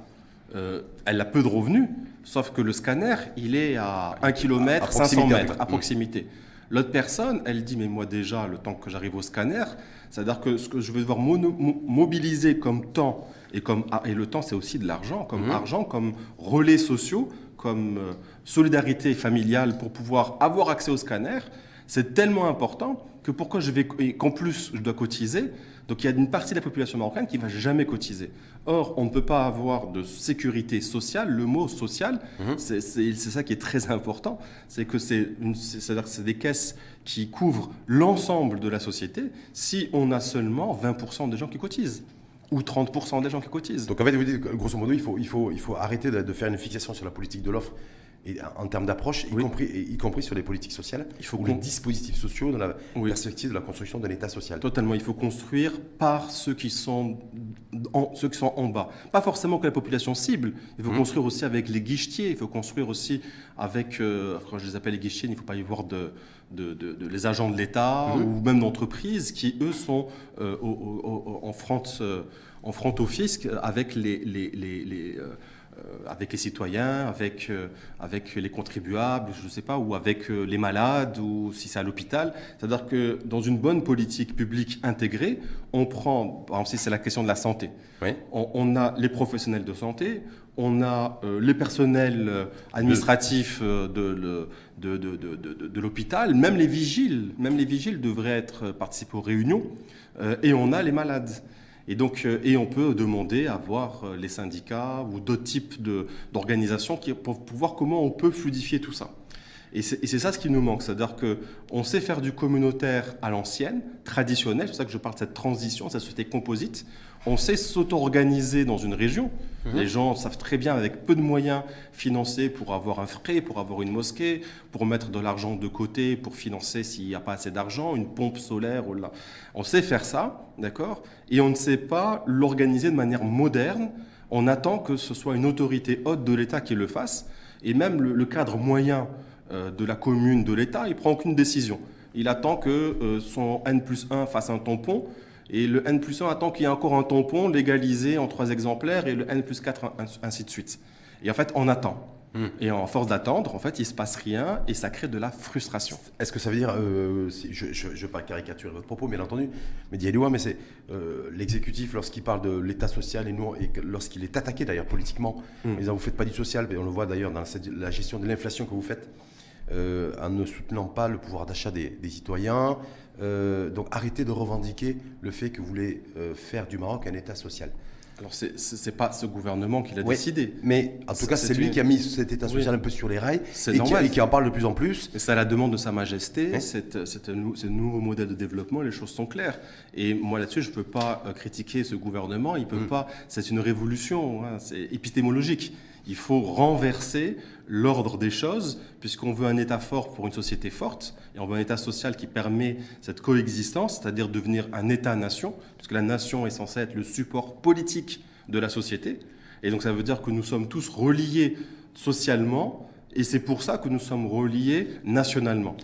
elle a peu de revenus, sauf que le scanner, il est à 1 km, 500 mètres, à proximité. L'autre personne, elle dit, mais moi déjà, le temps que j'arrive au scanner, c'est-à-dire que ce que je vais devoir mobiliser comme temps, et, comme, ah, et le temps c'est aussi de l'argent, comme mmh. argent, comme relais sociaux, comme solidarité familiale pour pouvoir avoir accès au scanner, c'est tellement important que pourquoi je vais qu'en plus je dois cotiser. Donc il y a une partie de la population marocaine qui va jamais cotiser. Or, on ne peut pas avoir de sécurité sociale. Le mot social, mhm. c'est ça qui est très important. C'est que c'est des caisses qui couvrent l'ensemble de la société si on a seulement 20% des gens qui cotisent ou 30% des gens qui cotisent. Donc en fait, vous dites, grosso modo, il faut, il faut, il faut arrêter de, faire une fixation sur la politique de l'offre et en termes d'approche, y, compris, y compris sur les politiques sociales, il faut ou les dispositifs sociaux dans la perspective de la construction d'un État social. Totalement, il faut construire par ceux qui sont en, ceux qui sont en bas. Pas forcément que la population cible, il faut mmh. construire aussi avec les guichetiers, il faut construire aussi avec, euh, quand je les appelle les guichetiers, il ne faut pas y voir de, de, de, les agents de l'État mmh. ou même d'entreprises qui, eux, sont euh, en, front, euh, en front au fisc avec les, les, les euh, avec les citoyens, avec, euh, avec les contribuables, je ne sais pas, ou avec euh, les malades, ou si c'est à l'hôpital. C'est-à-dire que dans une bonne politique publique intégrée, on prend, par exemple, si c'est la question de la santé, on, a les professionnels de santé, on a les personnels administratifs de, de, de, de l'hôpital, même les vigiles, même les vigiles devraient être participer aux réunions, et on a les malades. Et donc, euh, et on peut demander à voir euh, les syndicats ou d'autres types d'organisations pour, pour voir comment on peut fluidifier tout ça. Et c'est ça ce qui nous manque, c'est-à-dire qu'on sait faire du communautaire à l'ancienne, traditionnel, c'est pour ça que je parle de cette transition, cette société composite. On sait s'auto-organiser dans une région. Mhm. Les gens savent très bien, avec peu de moyens, financer pour avoir un frais, pour avoir une mosquée, pour mettre de l'argent de côté, pour financer s'il n'y a pas assez d'argent, une pompe solaire. Ou là. On sait faire ça, d'accord? Et on ne sait pas l'organiser de manière moderne. On attend que ce soit une autorité haute de l'État qui le fasse. Et même le cadre moyen euh, de la commune, de l'État, il prend aucune décision. Il attend que euh, son N plus 1 fasse un tampon, et le N plus 1 attend qu'il y ait encore un tampon légalisé en trois exemplaires, et le N plus 4, ainsi de suite. Et en fait, on attend. Hmm. Et en force d'attendre, en fait, il ne se passe rien et ça crée de la frustration. Est-ce que ça veut dire, euh, je ne veux pas caricaturer votre propos, bien entendu, mais mais c'est l'exécutif, lorsqu'il parle de l'État social et, nous, et lorsqu'il est attaqué d'ailleurs politiquement, mais hmm. vous ne faites pas du social, mais on le voit d'ailleurs dans la gestion de l'inflation que vous faites, euh, en ne soutenant pas le pouvoir d'achat des, citoyens. Euh, donc arrêtez de revendiquer le fait que vous voulez euh, faire du Maroc un État social. Alors, ce n'est pas ce gouvernement qui l'a décidé. Mais en tout cas, c'est lui qui a mis cet État social un peu sur les rails et qui, et, qui, en parle de plus en plus. C'est à la demande de Sa Majesté, c'est un, nouveau modèle de développement, les choses sont claires. Et moi, là-dessus, je ne peux pas critiquer ce gouvernement, il peut mm. pas. C'est une révolution, hein, c'est épistémologique. Il faut renverser l'ordre des choses, puisqu'on veut un État fort pour une société forte, et on veut un État social qui permet cette coexistence, c'est-à-dire devenir un État-nation, puisque la nation est censée être le support politique de la société. Et donc ça veut dire que nous sommes tous reliés socialement, et c'est pour ça que nous sommes reliés nationalement.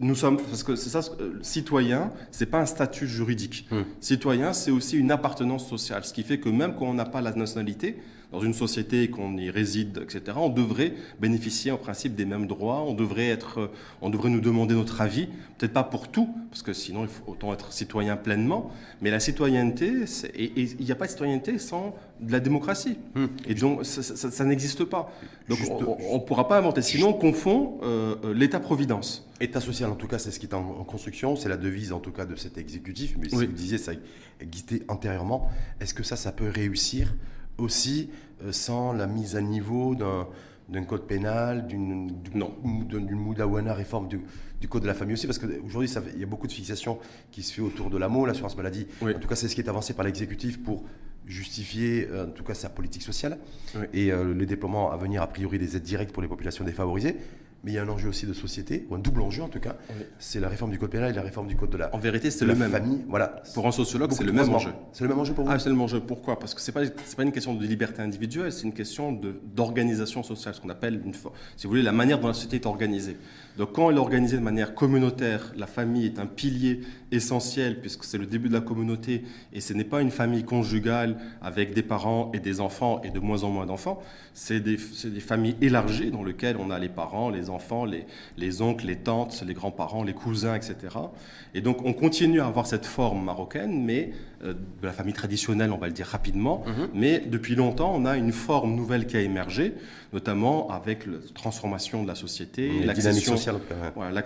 Nous sommes, parce que c'est ça, euh, citoyen, c'est pas un statut juridique. Hum. Citoyen, c'est aussi une appartenance sociale, ce qui fait que même quand on n'a pas la nationalité, dans une société qu'on y réside, etc., on devrait bénéficier en principe des mêmes droits, on devrait, être, on devrait nous demander notre avis, peut-être pas pour tout, parce que sinon il faut autant être citoyen pleinement, mais la citoyenneté, et il n'y a pas de citoyenneté sans de la démocratie. Hmm. Et donc ça, n'existe pas. Donc on ne pourra pas inventer, sinon on confond euh, euh, l'État-providence. État social, en tout cas, c'est ce qui est en, construction, c'est la devise en tout cas de cet exécutif, mais si vous disiez ça existait antérieurement, est-ce que ça, ça peut réussir aussi euh, sans la mise à niveau d'un code pénal, d'une Moudawana réforme du, code de la famille aussi, parce qu'aujourd'hui, il y a beaucoup de fixations qui se fait autour de l'amour, l'assurance maladie. En tout cas, c'est ce qui est avancé par l'exécutif pour justifier, euh, en tout cas, sa politique sociale et euh, le déploiement à venir, a priori, des aides directes pour les populations défavorisées. Mais il y a un enjeu aussi de société, ou un double enjeu en tout cas. C'est la réforme du code pénal et la réforme du code de la. En vérité, c'est le même. Famille, voilà. Pour un sociologue, c'est le même enjeu. C'est le même enjeu pour vous. Ah, c'est le même enjeu. Pourquoi? Parce que c'est pas c'est pas une question de liberté individuelle, c'est une question d'organisation sociale, ce qu'on appelle une, si vous voulez, la manière dont la société est organisée. Donc quand elle est organisée de manière communautaire, la famille est un pilier essentiel puisque c'est le début de la communauté et ce n'est pas une famille conjugale avec des parents et des enfants et de moins en moins d'enfants. C'est des, des, familles élargies dans lesquelles on a les parents, les enfants, les, les oncles, les tantes, les grands-parents, les cousins, etc. Et donc on continue à avoir cette forme marocaine, mais de la famille traditionnelle, on va le dire rapidement. Mhm. Mais depuis longtemps, on a une forme nouvelle qui a émergé, notamment avec la transformation de la société, l'accession voilà,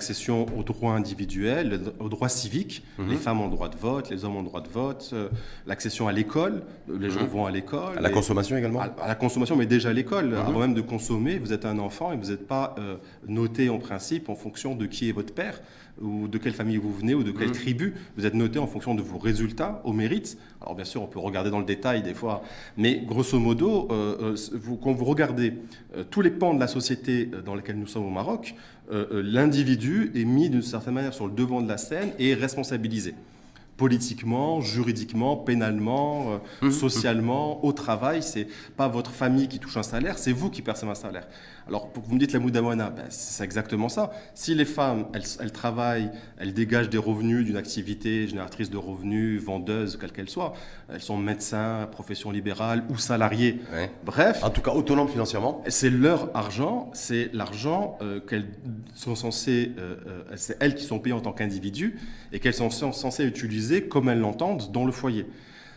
aux droits individuels, aux droits civiques. Mhm. Les femmes ont le droit de vote, les hommes ont le droit de vote, euh, l'accession à l'école, les gens mhm. vont à l'école. À la consommation également à, la consommation, mais déjà à l'école. Avant même de consommer, vous êtes un enfant et vous n'êtes pas euh, noté en principe en fonction de qui est votre père ou de quelle famille vous venez ou de quelle tribu. Vous êtes noté en fonction de vos résultats, au mérite. Alors bien sûr, on peut regarder dans le détail des fois, mais grosso modo, vous, quand vous regardez tous les pans de la société dans lesquels nous sommes au Maroc, euh, euh, l'individu est mis d'une certaine manière sur le devant de la scène et est responsabilisé politiquement, juridiquement, pénalement, euh, mmh. socialement, au travail. C'est pas votre famille qui touche un salaire, c'est vous qui percevez un salaire. Alors, vous me dites la Moudawana, ben, c'est exactement ça. Si les femmes, elles, travaillent, elles dégagent des revenus d'une activité génératrice de revenus, vendeuse, quelle qu'elle soit, elles sont médecins, profession libérale ou salariées, bref. En tout cas, autonomes financièrement. C'est leur argent, c'est l'argent euh, qu'elles sont censées, euh, c'est elles qui sont payées en tant qu'individus et qu'elles sont censées utiliser comme elles l'entendent dans le foyer.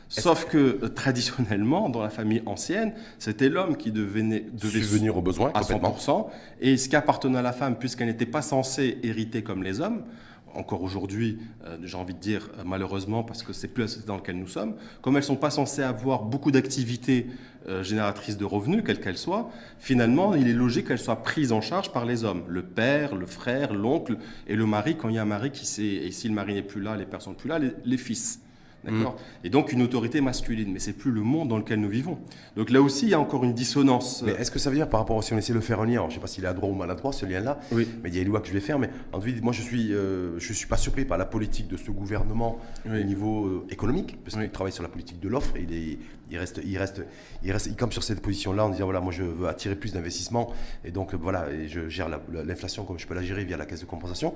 Sauf que euh, traditionnellement, dans la famille ancienne, c'était l'homme qui devenait, devait subvenir aux besoins à 100%, et ce qui appartenait à la femme, puisqu'elle n'était pas censée hériter comme les hommes, encore aujourd'hui, euh, j'ai envie de dire euh, malheureusement, parce que c'est plus la société dans laquelle nous sommes, comme elles ne sont pas censées avoir beaucoup d'activités génératrices de revenus, quelles qu'elles soient, finalement, il est logique qu'elles soient prises en charge par les hommes, le père, le frère, l'oncle et le mari, quand il y a un mari qui sait, et si le mari n'est plus là, les personnes plus là, les fils. D'accord mm. Et donc une autorité masculine, mais c'est plus le monde dans lequel nous vivons. Donc là aussi, il y a encore une dissonance. Mais est-ce que ça veut dire par rapport, si on essaie de faire un lien, je ne sais pas s'il est à droit ou maladroit ce lien-là, oui. mais il y a une loi que je vais faire, mais en tout cas, moi je suis, euh, je suis pas surpris par la politique de ce gouvernement au niveau euh, économique, parce qu'il travaille sur la politique de l'offre, il, il, reste, il, reste, il reste, il campe sur cette position-là en disant voilà, moi je veux attirer plus d'investissements, et donc voilà, et je gère l'inflation comme je peux la gérer via la caisse de compensation.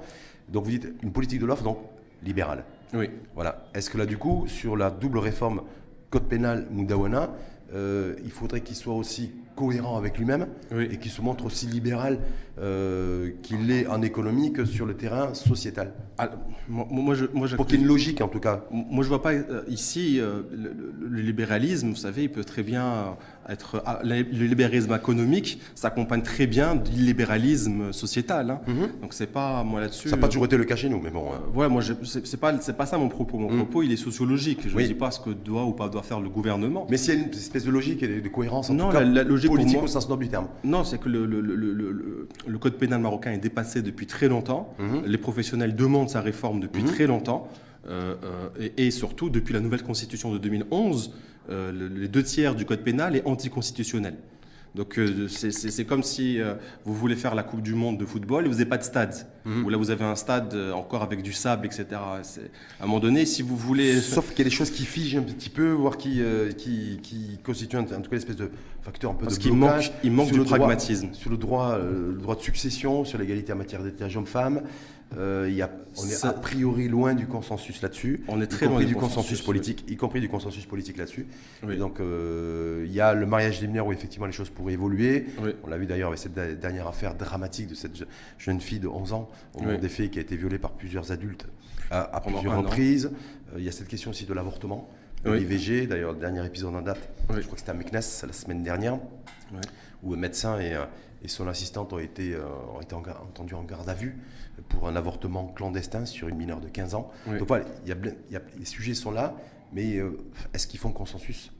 Donc vous dites une politique de l'offre, donc libérale. Oui. Voilà. Est-ce que là, du coup, sur la double réforme code pénal Moudawana, euh, il faudrait qu'il soit aussi cohérent avec lui-même et qu'il se montre aussi libéral euh, qu'il est en économie que sur le terrain sociétal? Ah, moi, je, moi, Pour qu'il y ait une logique en tout cas. Moi je vois pas euh, ici le, libéralisme, vous savez, il peut très bien être ah, le libéralisme économique s'accompagne très bien du libéralisme sociétal. Hein. Mhm. Donc c'est pas moi là-dessus. Ça n'a pas toujours été le cas chez nous, mais bon. ouais, moi c'est pas c'est pas ça mon propos. Mon mhm. propos il est sociologique. Je ne dis pas ce que doit ou pas doit faire le gouvernement. Mais s'il y a une espèce de logique et de cohérence en non, tout cas, la, logique politique au sens du terme. Non, c'est que le, le, le, le, code pénal marocain est dépassé depuis très longtemps. Mhm. Les professionnels demandent sa réforme depuis très longtemps. Euh, euh, et, et, surtout depuis la nouvelle constitution de 2011, euh, les deux tiers du code pénal est anticonstitutionnel. Donc c'est comme si vous voulez faire la Coupe du Monde de football et vous n'avez pas de stade. Mhm. Ou là vous avez un stade encore avec du sable, etc. À un moment donné, si vous voulez... Sauf qu'il y a des choses qui figent un petit peu, voire qui, qui, qui, constituent en, tout cas une espèce de facteur un peu Parce de blocage. il manque, il manque pragmatisme. sur le droit, le droit de succession, sur l'égalité en matière d'étage homme-femme. Euh, y a, on est a priori loin du consensus là-dessus. On est très loin du consensus, politique, y compris du consensus politique là-dessus. Donc euh, il y a le mariage des mineurs où effectivement les choses pourraient évoluer. On l'a vu d'ailleurs avec cette dernière affaire dramatique de cette jeune fille de 11 ans au moment des faits qui a été violée par plusieurs adultes à, plusieurs reprises. Euh, il y a cette question aussi de l'avortement, l'IVG. D'ailleurs, le dernier épisode en date, je crois que c'était à Meknes la semaine dernière, où un médecin et, et son assistante ont été, ont été entendus en garde à vue pour un avortement clandestin sur une mineure de 15 ans. Donc voilà, y a, y a, les sujets sont là, mais euh, est-ce qu'ils font consensus?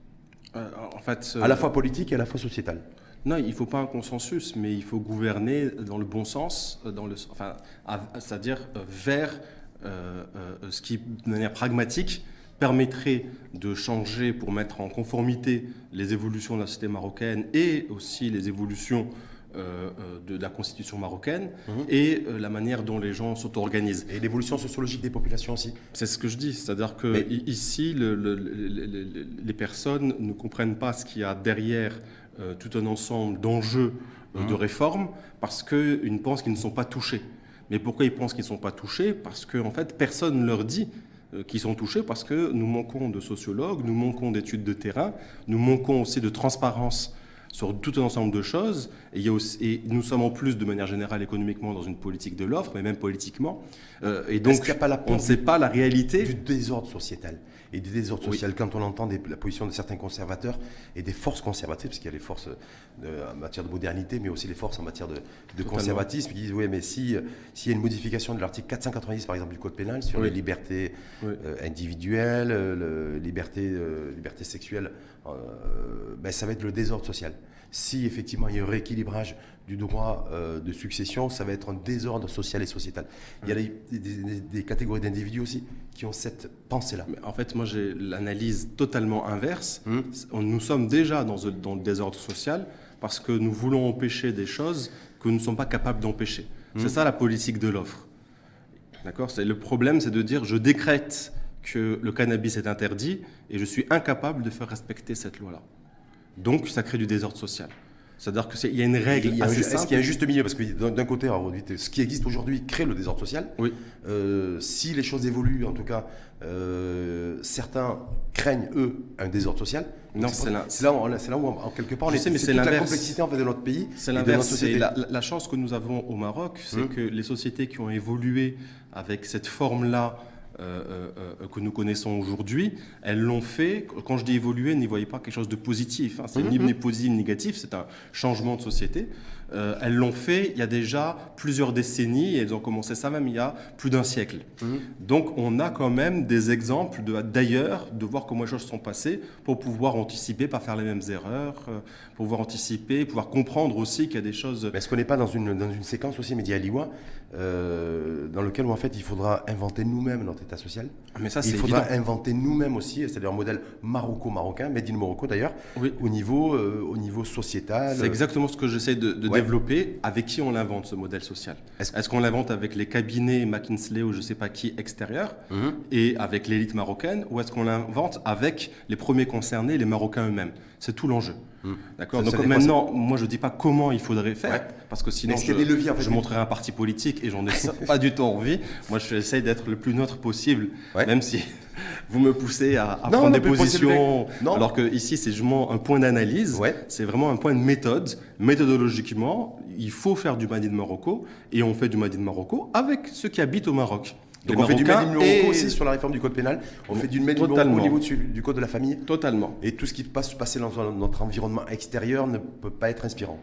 Euh, En fait, à la fois politique et à la fois sociétal. Non, il ne faut pas un consensus, mais il faut gouverner dans le bon sens, dans le, enfin, c'est-à-dire euh, vers ce qui, de manière pragmatique, permettrait de changer pour mettre en conformité les évolutions de la société marocaine et aussi les évolutions euh, euh, de, la constitution marocaine mhm. et euh, la manière dont les gens s'auto-organisent. Et l'évolution sociologique des populations aussi. C'est ce que je dis, c'est-à-dire que ici, les personnes ne comprennent pas ce qu'il y a derrière tout un ensemble d'enjeux de mhm. réforme parce qu'ils pensent qu'ils ne sont pas touchés. Mais pourquoi ils pensent qu'ils ne sont pas touchés? Parce qu'en en fait, personne ne leur dit qu'ils sont touchés parce que nous manquons de sociologues, nous manquons d'études de terrain, nous manquons aussi de transparence sur tout un ensemble de choses. Et, il y a aussi, et, nous sommes en plus, de manière générale, économiquement, dans une politique de l'offre, mais même politiquement. Euh, et donc, a pas la on ne sait pas la réalité. Du désordre sociétal. Et du désordre social, quand on entend la position de certains conservateurs et des forces conservatrices, parce qu'il y a les forces euh, en matière de modernité, mais aussi les forces en matière de, conservatisme, qui disent oui, mais si s'il y a une modification de l'article 490, par exemple, du Code pénal sur les libertés euh, individuelles, le, liberté, liberté sexuelle, ben, ça va être le désordre social si effectivement il y a un rééquilibrage du droit euh, de succession, ça va être un désordre social et sociétal. Il y a des, catégories d'individus aussi qui ont cette pensée-là. En fait, moi j'ai l'analyse totalement inverse. Hum. Nous sommes déjà dans, le désordre social parce que nous voulons empêcher des choses que nous ne sommes pas capables d'empêcher. C'est hum. ça la politique de l'offre. D'accord? Le problème, c'est de dire je décrète que le cannabis est interdit et je suis incapable de faire respecter cette loi-là. Donc, ça crée du désordre social. C'est-à-dire qu'il y a une règle assez simple. Est-ce qu'il y a un juste milieu? Parce que d'un côté, ce qui existe aujourd'hui crée le désordre social. Oui. Euh, si les choses évoluent, en tout cas, euh, certains craignent, eux, un désordre social. Non, c'est là, là, où, en, quelque part, on sais, mais c'est la complexité en fait, de notre pays. C'est l'inverse. La, la, chance que nous avons au Maroc, c'est hum. que les sociétés qui ont évolué avec cette forme-là euh, euh, que nous connaissons aujourd'hui, elles l'ont fait, quand je dis évoluer, n'y voyez pas quelque chose de positif, hein. c'est mm-hmm. ni positif ni négatif, c'est un changement de société. Euh, elles l'ont fait il y a déjà plusieurs décennies et elles ont commencé ça même il y a plus d'un siècle. Mhm. Donc on a quand même des exemples d'ailleurs de, voir comment les choses sont passées pour pouvoir anticiper, pas faire les mêmes erreurs, euh, pour pouvoir anticiper, pouvoir comprendre aussi qu'il y a des choses. Mais est-ce qu'on n'est pas dans une, dans une séquence aussi média-liwa euh, dans lequel en fait il faudra inventer nous-mêmes notre état social? Mais ça, Il faudra inventer nous-mêmes aussi, c'est-à-dire un modèle maroco-marocain, Made in Morocco d'ailleurs, au, niveau, au niveau sociétal. C'est exactement ce que j'essaie de, de développer, avec qui on l'invente ce modèle social Est-ce qu'on l'invente avec les cabinets McKinsey ou je ne sais pas qui extérieurs mhm. et avec l'élite marocaine ou est-ce qu'on l'invente avec les premiers concernés, les Marocains eux-mêmes? C'est tout l'enjeu. Mhm. D'accord Donc maintenant, moi je dis pas comment il faudrait faire parce que sinon je, des leviers, je montrerai un parti politique et j'en ai pas du tout envie. Moi je j'essaie d'être le plus neutre possible, même si vous me poussez à, prendre des positions. Alors que ici, c'est justement un point d'analyse. C'est vraiment un point de méthode. Méthodologiquement, il faut faire du Madi de Marocco et on fait du Madi de Marocco avec ceux qui habitent au Maroc. Donc on fait du Madi de Marocco aussi sur la réforme du code pénal. On fait du de Marocco au niveau du, code de la famille. Totalement. Et tout ce qui peut se passer dans notre environnement extérieur ne peut pas être inspirant.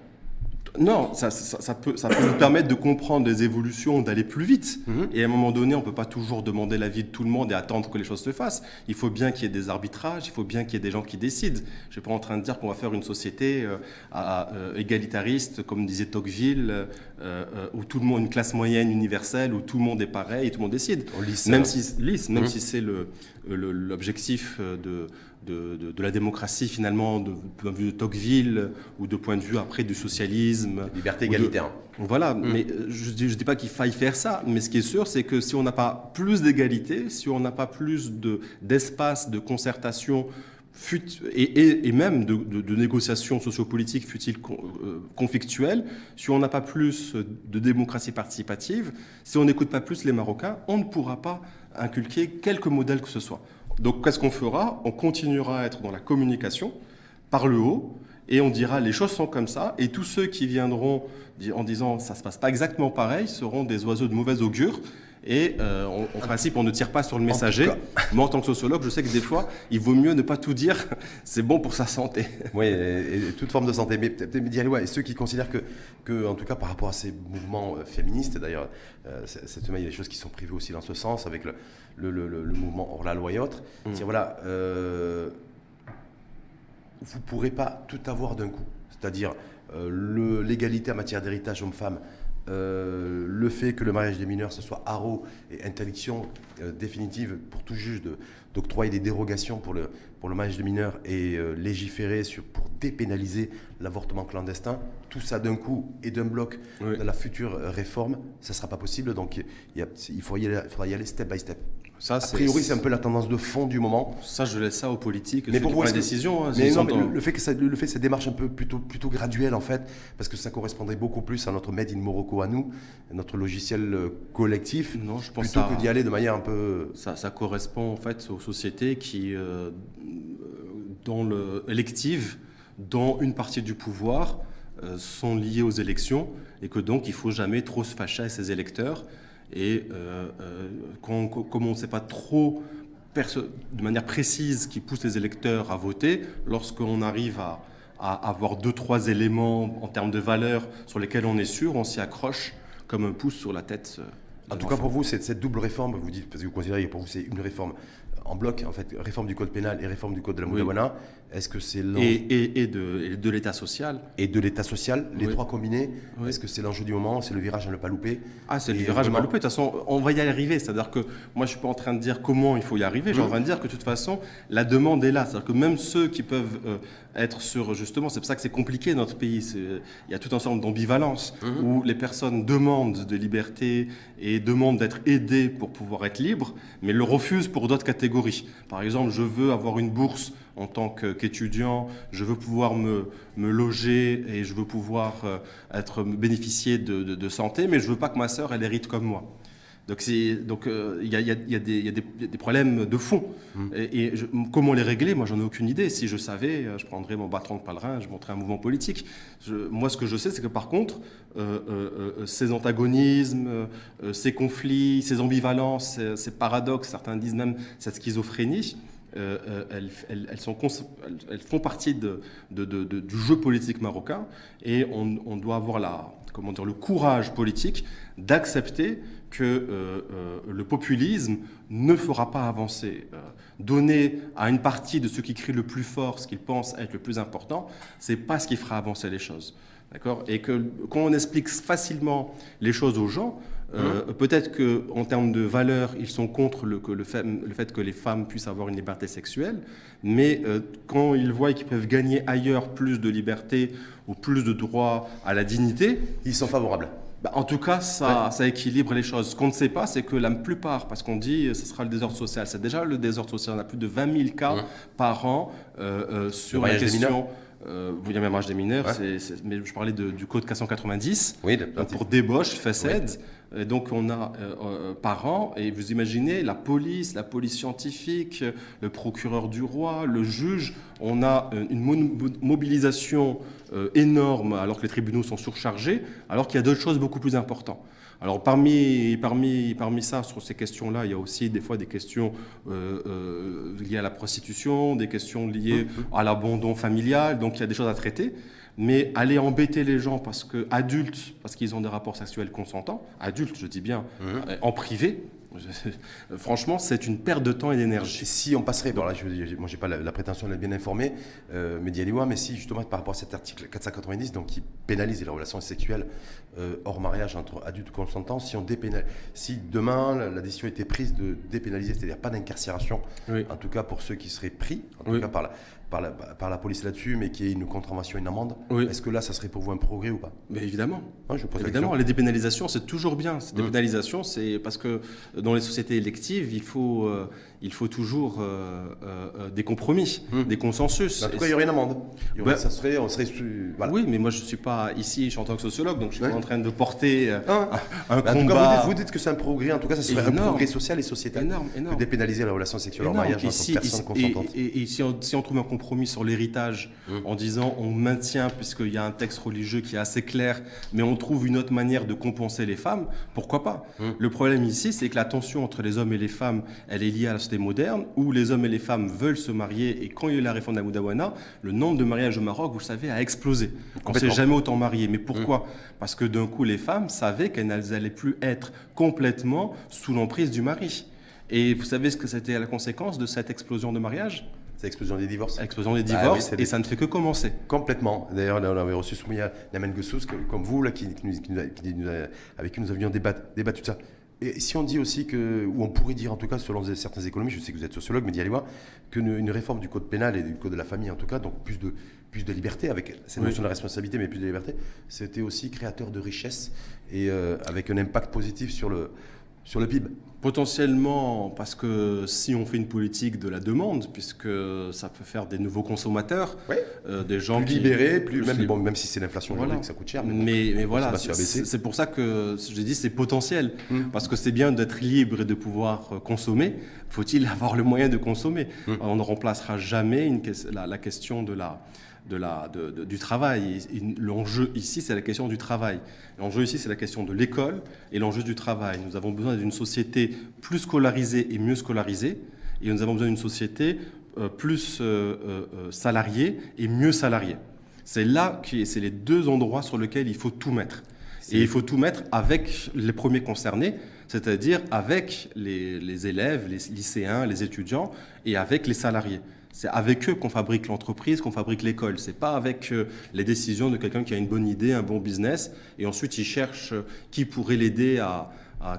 Non, ça, peut, ça peut nous permettre de comprendre des évolutions, d'aller plus vite. Mhm. Et à un moment donné, on ne peut pas toujours demander l'avis de tout le monde et attendre que les choses se fassent. Il faut bien qu'il y ait des arbitrages, il faut bien qu'il y ait des gens qui décident. Je ne suis pas en train de dire qu'on va faire une société euh, euh, égalitariste, comme disait Tocqueville, euh, où tout le monde, une classe moyenne universelle, où tout le monde est pareil et tout le monde décide. même si, lisse, même mhm. si c'est l'objectif de de, la démocratie finalement, de, point de vue de Tocqueville ou de point de vue après du socialisme. Liberté égalitaire. Voilà, mm. mais euh, je ne dis, pas qu'il faille faire ça, mais ce qui est sûr, c'est que si on n'a pas plus d'égalité, si on n'a pas plus d'espace de, concertation et, et, même de, de, négociations sociopolitiques, fut-il euh, conflictuelles, si on n'a pas plus de démocratie participative, si on n'écoute pas plus les Marocains, on ne pourra pas inculquer quelque modèle que ce soit. Donc qu'est-ce qu'on fera? On continuera à être dans la communication par le haut et on dira les choses sont comme ça et tous ceux qui viendront en disant ça se passe pas exactement pareil seront des oiseaux de mauvaise augure et euh, en, principe, on ne tire pas sur le messager. Moi, en tant que sociologue, je sais que des fois, il vaut mieux ne pas tout dire. C'est bon pour sa santé. Oui, et, toute forme de santé. Mais peut-être dire, ouais, et ceux qui considèrent que, que, en tout cas, par rapport à ces mouvements euh, féministes, d'ailleurs, euh, il y a des choses qui sont privées aussi dans ce sens, avec le, le, le, mouvement hors la loi et autres. Mmh. voilà, euh, vous ne pourrez pas tout avoir d'un coup. C'est-à-dire l'égalité en matière d'héritage homme-femme euh, le fait que le mariage des mineurs, ce soit haro et interdiction définitive pour tout juge d'octroyer des dérogations pour le, pour le mariage des mineurs et légiférer sur, pour dépénaliser l'avortement clandestin, tout ça d'un coup et d'un bloc dans la future réforme, ça ne sera pas possible. Donc il, y a, il, faut y aller, il faudra y aller step by step. Ça, a priori, c'est un peu la tendance de fond du moment. Ça, je laisse ça aux politiques. Mais pour moi, la décision. Hein, mais le, fait que ça, le fait que ça démarche un peu plutôt, plutôt graduelle, en fait, parce que ça correspondrait beaucoup plus à notre Made in Morocco à nous, notre logiciel euh, collectif, non, je pense plutôt que d'y aller de manière un peu. Ça, ça, correspond en fait aux sociétés qui, euh, dont le élective, dont une partie du pouvoir euh, sont liées aux élections, et que donc il faut jamais trop se fâcher à ses électeurs et euh, euh, comme on ne sait pas trop de manière précise qui pousse les électeurs à voter, lorsqu'on arrive à, avoir deux, trois éléments en termes de valeur sur lesquels on est sûr, on s'y accroche comme un pouce sur la tête. Euh, en tout cas, pour vous, cette, cette double réforme, vous dites, parce que vous considérez que pour vous, c'est une réforme en bloc, en fait, réforme du code pénal et réforme du code de la Moudawana. Est-ce que c'est et, et, de, de l'État social Et de l'État social, les trois combinés. Est-ce que c'est l'enjeu du moment C'est le virage à ne pas louper Ah, c'est le virage à ne pas louper. De toute façon, on va y arriver. C'est-à-dire que moi, je suis pas en train de dire comment il faut y arriver. Je suis en train de dire que de toute façon, la demande est là. C'est-à-dire que même ceux qui peuvent euh, être sur, justement, c'est pour ça que c'est compliqué notre pays. Il y a tout un ensemble d'ambivalence mhm. où les personnes demandent de liberté et demandent d'être aidées pour pouvoir être libres, mais le refusent pour d'autres catégories. Par exemple, je veux avoir une bourse en tant qu'étudiant, je veux pouvoir me, me, loger et je veux pouvoir euh, être, bénéficier de, de, santé, mais je veux pas que ma sœur, elle hérite comme moi. Donc il donc, euh, y, a, y, a, y, a des, des, problèmes de fond. Mmh. Et, comment les régler? Moi, j'en ai aucune idée. Si je savais, euh, je prendrais mon bâton de pèlerin, je montrais un mouvement politique. moi, ce que je sais, c'est que par contre, ces antagonismes, ces conflits, ces ambivalences, ces paradoxes, certains disent même cette schizophrénie, euh, euh, elles, font partie du jeu politique marocain et on, doit avoir la, comment dire, le courage politique d'accepter que euh, le populisme ne fera pas avancer. donner à une partie de ceux qui crient le plus fort ce qu'ils pensent être le plus important, c'est pas ce qui fera avancer les choses. Et quand on explique facilement les choses aux gens, euh, peut-être qu'en termes de valeurs, ils sont contre le, le, fait, le, fait, que les femmes puissent avoir une liberté sexuelle, mais euh, quand ils voient qu'ils peuvent gagner ailleurs plus de liberté ou plus de droits à la dignité, ils sont favorables. Bah, en tout cas, ça, ça, équilibre les choses. Ce qu'on ne sait pas, c'est que la plupart, parce qu'on dit que ce sera le désordre social, c'est déjà le désordre social. On a plus de 20 000 cas par an euh, sur la question euh, vous même âge des mineurs, mais je parlais du code 490 oui, pour débauche, facette. Et donc on a euh, euh, par an, et vous imaginez la police, la police scientifique, le procureur du roi, le juge, on a une mobilisation énorme alors que les tribunaux sont surchargés, alors qu'il y a d'autres choses beaucoup plus importantes. Alors parmi, parmi, parmi ça, sur ces questions-là, il y a aussi des fois des questions euh, euh, liées à la prostitution, des questions liées mmh, mmh. à l'abandon familial, donc il y a des choses à traiter. Mais aller embêter les gens parce que adultes, parce qu'ils ont des rapports sexuels consentants, adultes, je dis bien, mmh. euh, en privé, Franchement, c'est une perte de temps et d'énergie. Si on passerait, bon là, je, moi j'ai pas la, prétention d'être bien informé, euh, mais si justement par rapport à cet article 490, donc qui pénalise les relations sexuelles euh, hors mariage entre adultes consentants, si on dépénalise, si demain la, décision était prise de dépénaliser, c'est-à-dire pas d'incarcération, en tout cas pour ceux qui seraient pris, en tout cas par la, par la, par la police là-dessus, mais qui ait une contravention, une amende, est-ce que là, ça serait pour vous un progrès ou pas? Mais évidemment. je évidemment, les dépénalisations, c'est toujours bien. Ces mmh. dépénalisations, c'est parce que dans les sociétés électives, il faut, euh, il faut toujours euh, des compromis, hmm. des consensus. En tout cas, il y aurait une amende. Bah, ça serait, on serait, Oui, mais moi, je ne suis pas ici, je suis en tant que sociologue, donc je suis pas en train de porter ah. un, combat. En tout cas, vous, dites, que c'est un progrès, en tout cas, ça serait un progrès social et sociétal. Énorme, énorme. De dépénaliser la relation sexuelle en mariage entre si. Et, si, on, si, on, trouve un compromis sur l'héritage, hmm. en disant on maintient, puisqu'il y a un texte religieux qui est assez clair, mais on trouve une autre manière de compenser les femmes, pourquoi pas hmm. Le problème ici, c'est que la tension entre les hommes et les femmes, elle est liée à la société moderne, où les hommes et les femmes veulent se marier, et quand il y a eu la réforme d'Amoudawana, le nombre de mariages au Maroc, vous savez, a explosé. On ne s'est jamais autant marié. Mais pourquoi mmh. Parce que d'un coup, les femmes savaient qu'elles n'allaient plus être complètement sous l'emprise du mari. Et vous savez ce que c'était la conséquence de cette explosion de mariage? C'est l'explosion des divorces. L'explosion des bah divorces, et ça ne fait que commencer. Complètement. D'ailleurs, on avait reçu Soumia Namen Goussous, comme vous, là, qui, avec qui nous avions débattu, débattu de ça. Et si on dit aussi que, ou on pourrait dire en tout cas, selon certains économistes, je sais que vous êtes sociologue, mais moi, qu'une une réforme du code pénal et du code de la famille en tout cas, donc plus de, plus de liberté, avec cette notion de responsabilité, mais plus de liberté, c'était aussi créateur de richesse et euh, avec un impact positif sur le, sur le PIB Potentiellement, parce que si on fait une politique de la demande, puisque ça peut faire des nouveaux consommateurs, euh, des gens plus libérés, plus, même, bon, même si c'est l'inflation voilà. que ça coûte cher. Mais, mais, voilà, c'est pour ça que j'ai dit c'est potentiel, hum. parce que c'est bien d'être libre et de pouvoir euh, consommer. Faut-il avoir le moyen de consommer? Hum. On ne remplacera jamais une, la, la question de la de la, du travail. L'enjeu ici, c'est la question du travail. L'enjeu ici, c'est la question de l'école et l'enjeu du travail. Nous avons besoin d'une société plus scolarisée et mieux scolarisée, et nous avons besoin d'une société euh, plus euh, euh, salariée et mieux salariée. C'est là, c'est les deux endroits sur lesquels il faut tout mettre. Et il faut tout mettre avec les premiers concernés, c'est-à-dire avec les, les élèves, les lycéens, les étudiants et avec les salariés. C'est avec eux qu'on fabrique l'entreprise, qu'on fabrique l'école. C'est pas avec euh, les décisions de quelqu'un qui a une bonne idée, un bon business, et ensuite il cherche euh, qui pourrait l'aider à,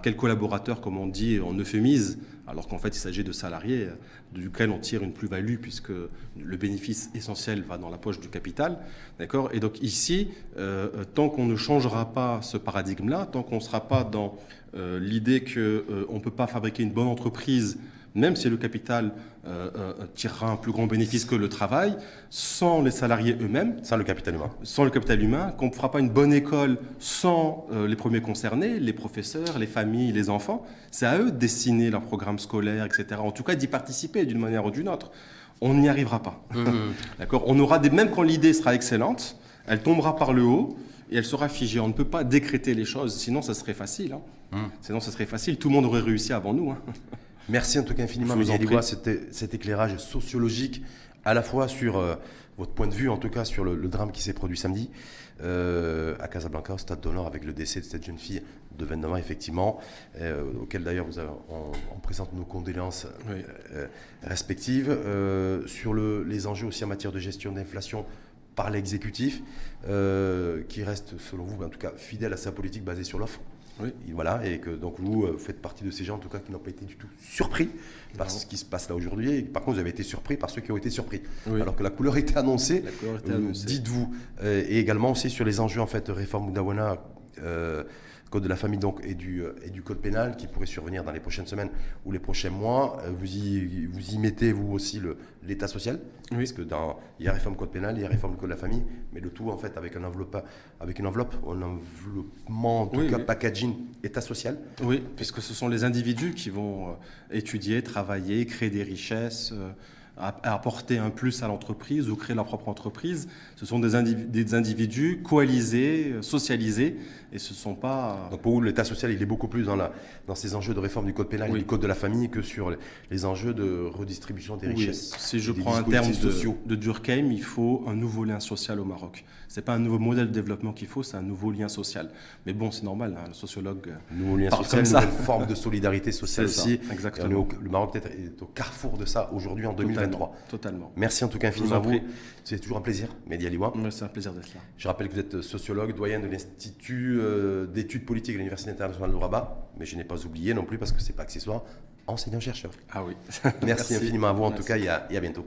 quel collaborateur, comme on dit, on euphémise, alors qu'en fait il s'agit de salariés euh, duquel on tire une plus-value puisque le bénéfice essentiel va dans la poche du capital. D'accord? Et donc ici, tant qu'on ne changera pas ce paradigme-là, tant qu'on ne sera pas dans l'idée qu'on ne peut pas fabriquer une bonne entreprise même si le capital euh, euh, tirera un plus grand bénéfice que le travail, sans les salariés eux-mêmes. Sans le capital humain. Sans le capital humain, qu'on ne fera pas une bonne école sans euh, les premiers concernés, les professeurs, les familles, les enfants. C'est à eux de dessiner leur programme scolaire, etc. En tout cas, d'y participer d'une manière ou d'une autre. On n'y arrivera pas. Mmh. D'accord? On aura des, même quand l'idée sera excellente, elle tombera par le haut et elle sera figée. On ne peut pas décréter les choses, sinon ça serait facile. Hein. Mmh. Sinon, ça serait facile. Tout le monde aurait réussi avant nous. Hein. Merci en tout cas infiniment, Média c'était cet éclairage sociologique à la fois sur euh, votre point de vue, en tout cas sur le, drame qui s'est produit samedi euh, à Casablanca, au Stade d'Honneur, avec le décès de cette jeune fille de 29 ans, effectivement, euh, auquel d'ailleurs on, présente nos condoléances respectives, sur le, les enjeux aussi en matière de gestion d'inflation par l'exécutif, qui reste, selon vous, en tout cas, fidèle à sa politique basée sur l'offre. Oui. Et voilà, et que donc vous, euh, faites partie de ces gens en tout cas qui n'ont pas été du tout surpris par ce qui se passe là aujourd'hui. par contre, vous avez été surpris par ceux qui ont été surpris. Alors que la couleur était annoncée. Euh, dites-vous. Euh, et également aussi sur les enjeux en fait réforme Oudawana code de la famille donc, et, du, et du code pénal qui pourrait survenir dans les prochaines semaines ou les prochains mois. Euh, vous y, vous y mettez, vous aussi, l'état social oui. Parce que dans, il y a réforme code pénal, il y a réforme code de la famille, mais le tout, en fait, avec, un enveloppe, avec une enveloppe, un enveloppement, en tout cas, packaging état social. Oui, puisque ce sont les individus qui vont euh, étudier, travailler, créer des richesses. Euh, apporter un plus à l'entreprise ou créer leur propre entreprise. Ce sont des, individus, des individus coalisés, socialisés, et ce ne sont pas... Donc pour vous, l'État social, il est beaucoup plus dans, la, dans ces enjeux de réforme du code pénal et du code de la famille que sur les, enjeux de redistribution des richesses. Si je prends un terme de, de, Durkheim, il faut un nouveau lien social au Maroc. Ce n'est pas un nouveau modèle de développement qu'il faut, c'est un nouveau lien social. Mais bon, c'est normal, hein, le sociologue nouveau lien social, comme ça. une forme de solidarité sociale aussi. exactement. le Maroc est au carrefour de ça aujourd'hui en 2020. Totalement. Merci en tout cas infiniment à vous. C'est toujours un plaisir, C'est un plaisir d'être là. Je rappelle que vous êtes sociologue, doyen de l'Institut euh, d'études politiques de l'Université internationale de Rabat, mais je n'ai pas oublié non plus parce que c'est pas accessoire, enseignant-chercheur. Ah oui. Merci, infiniment à vous en tout cas et à bientôt.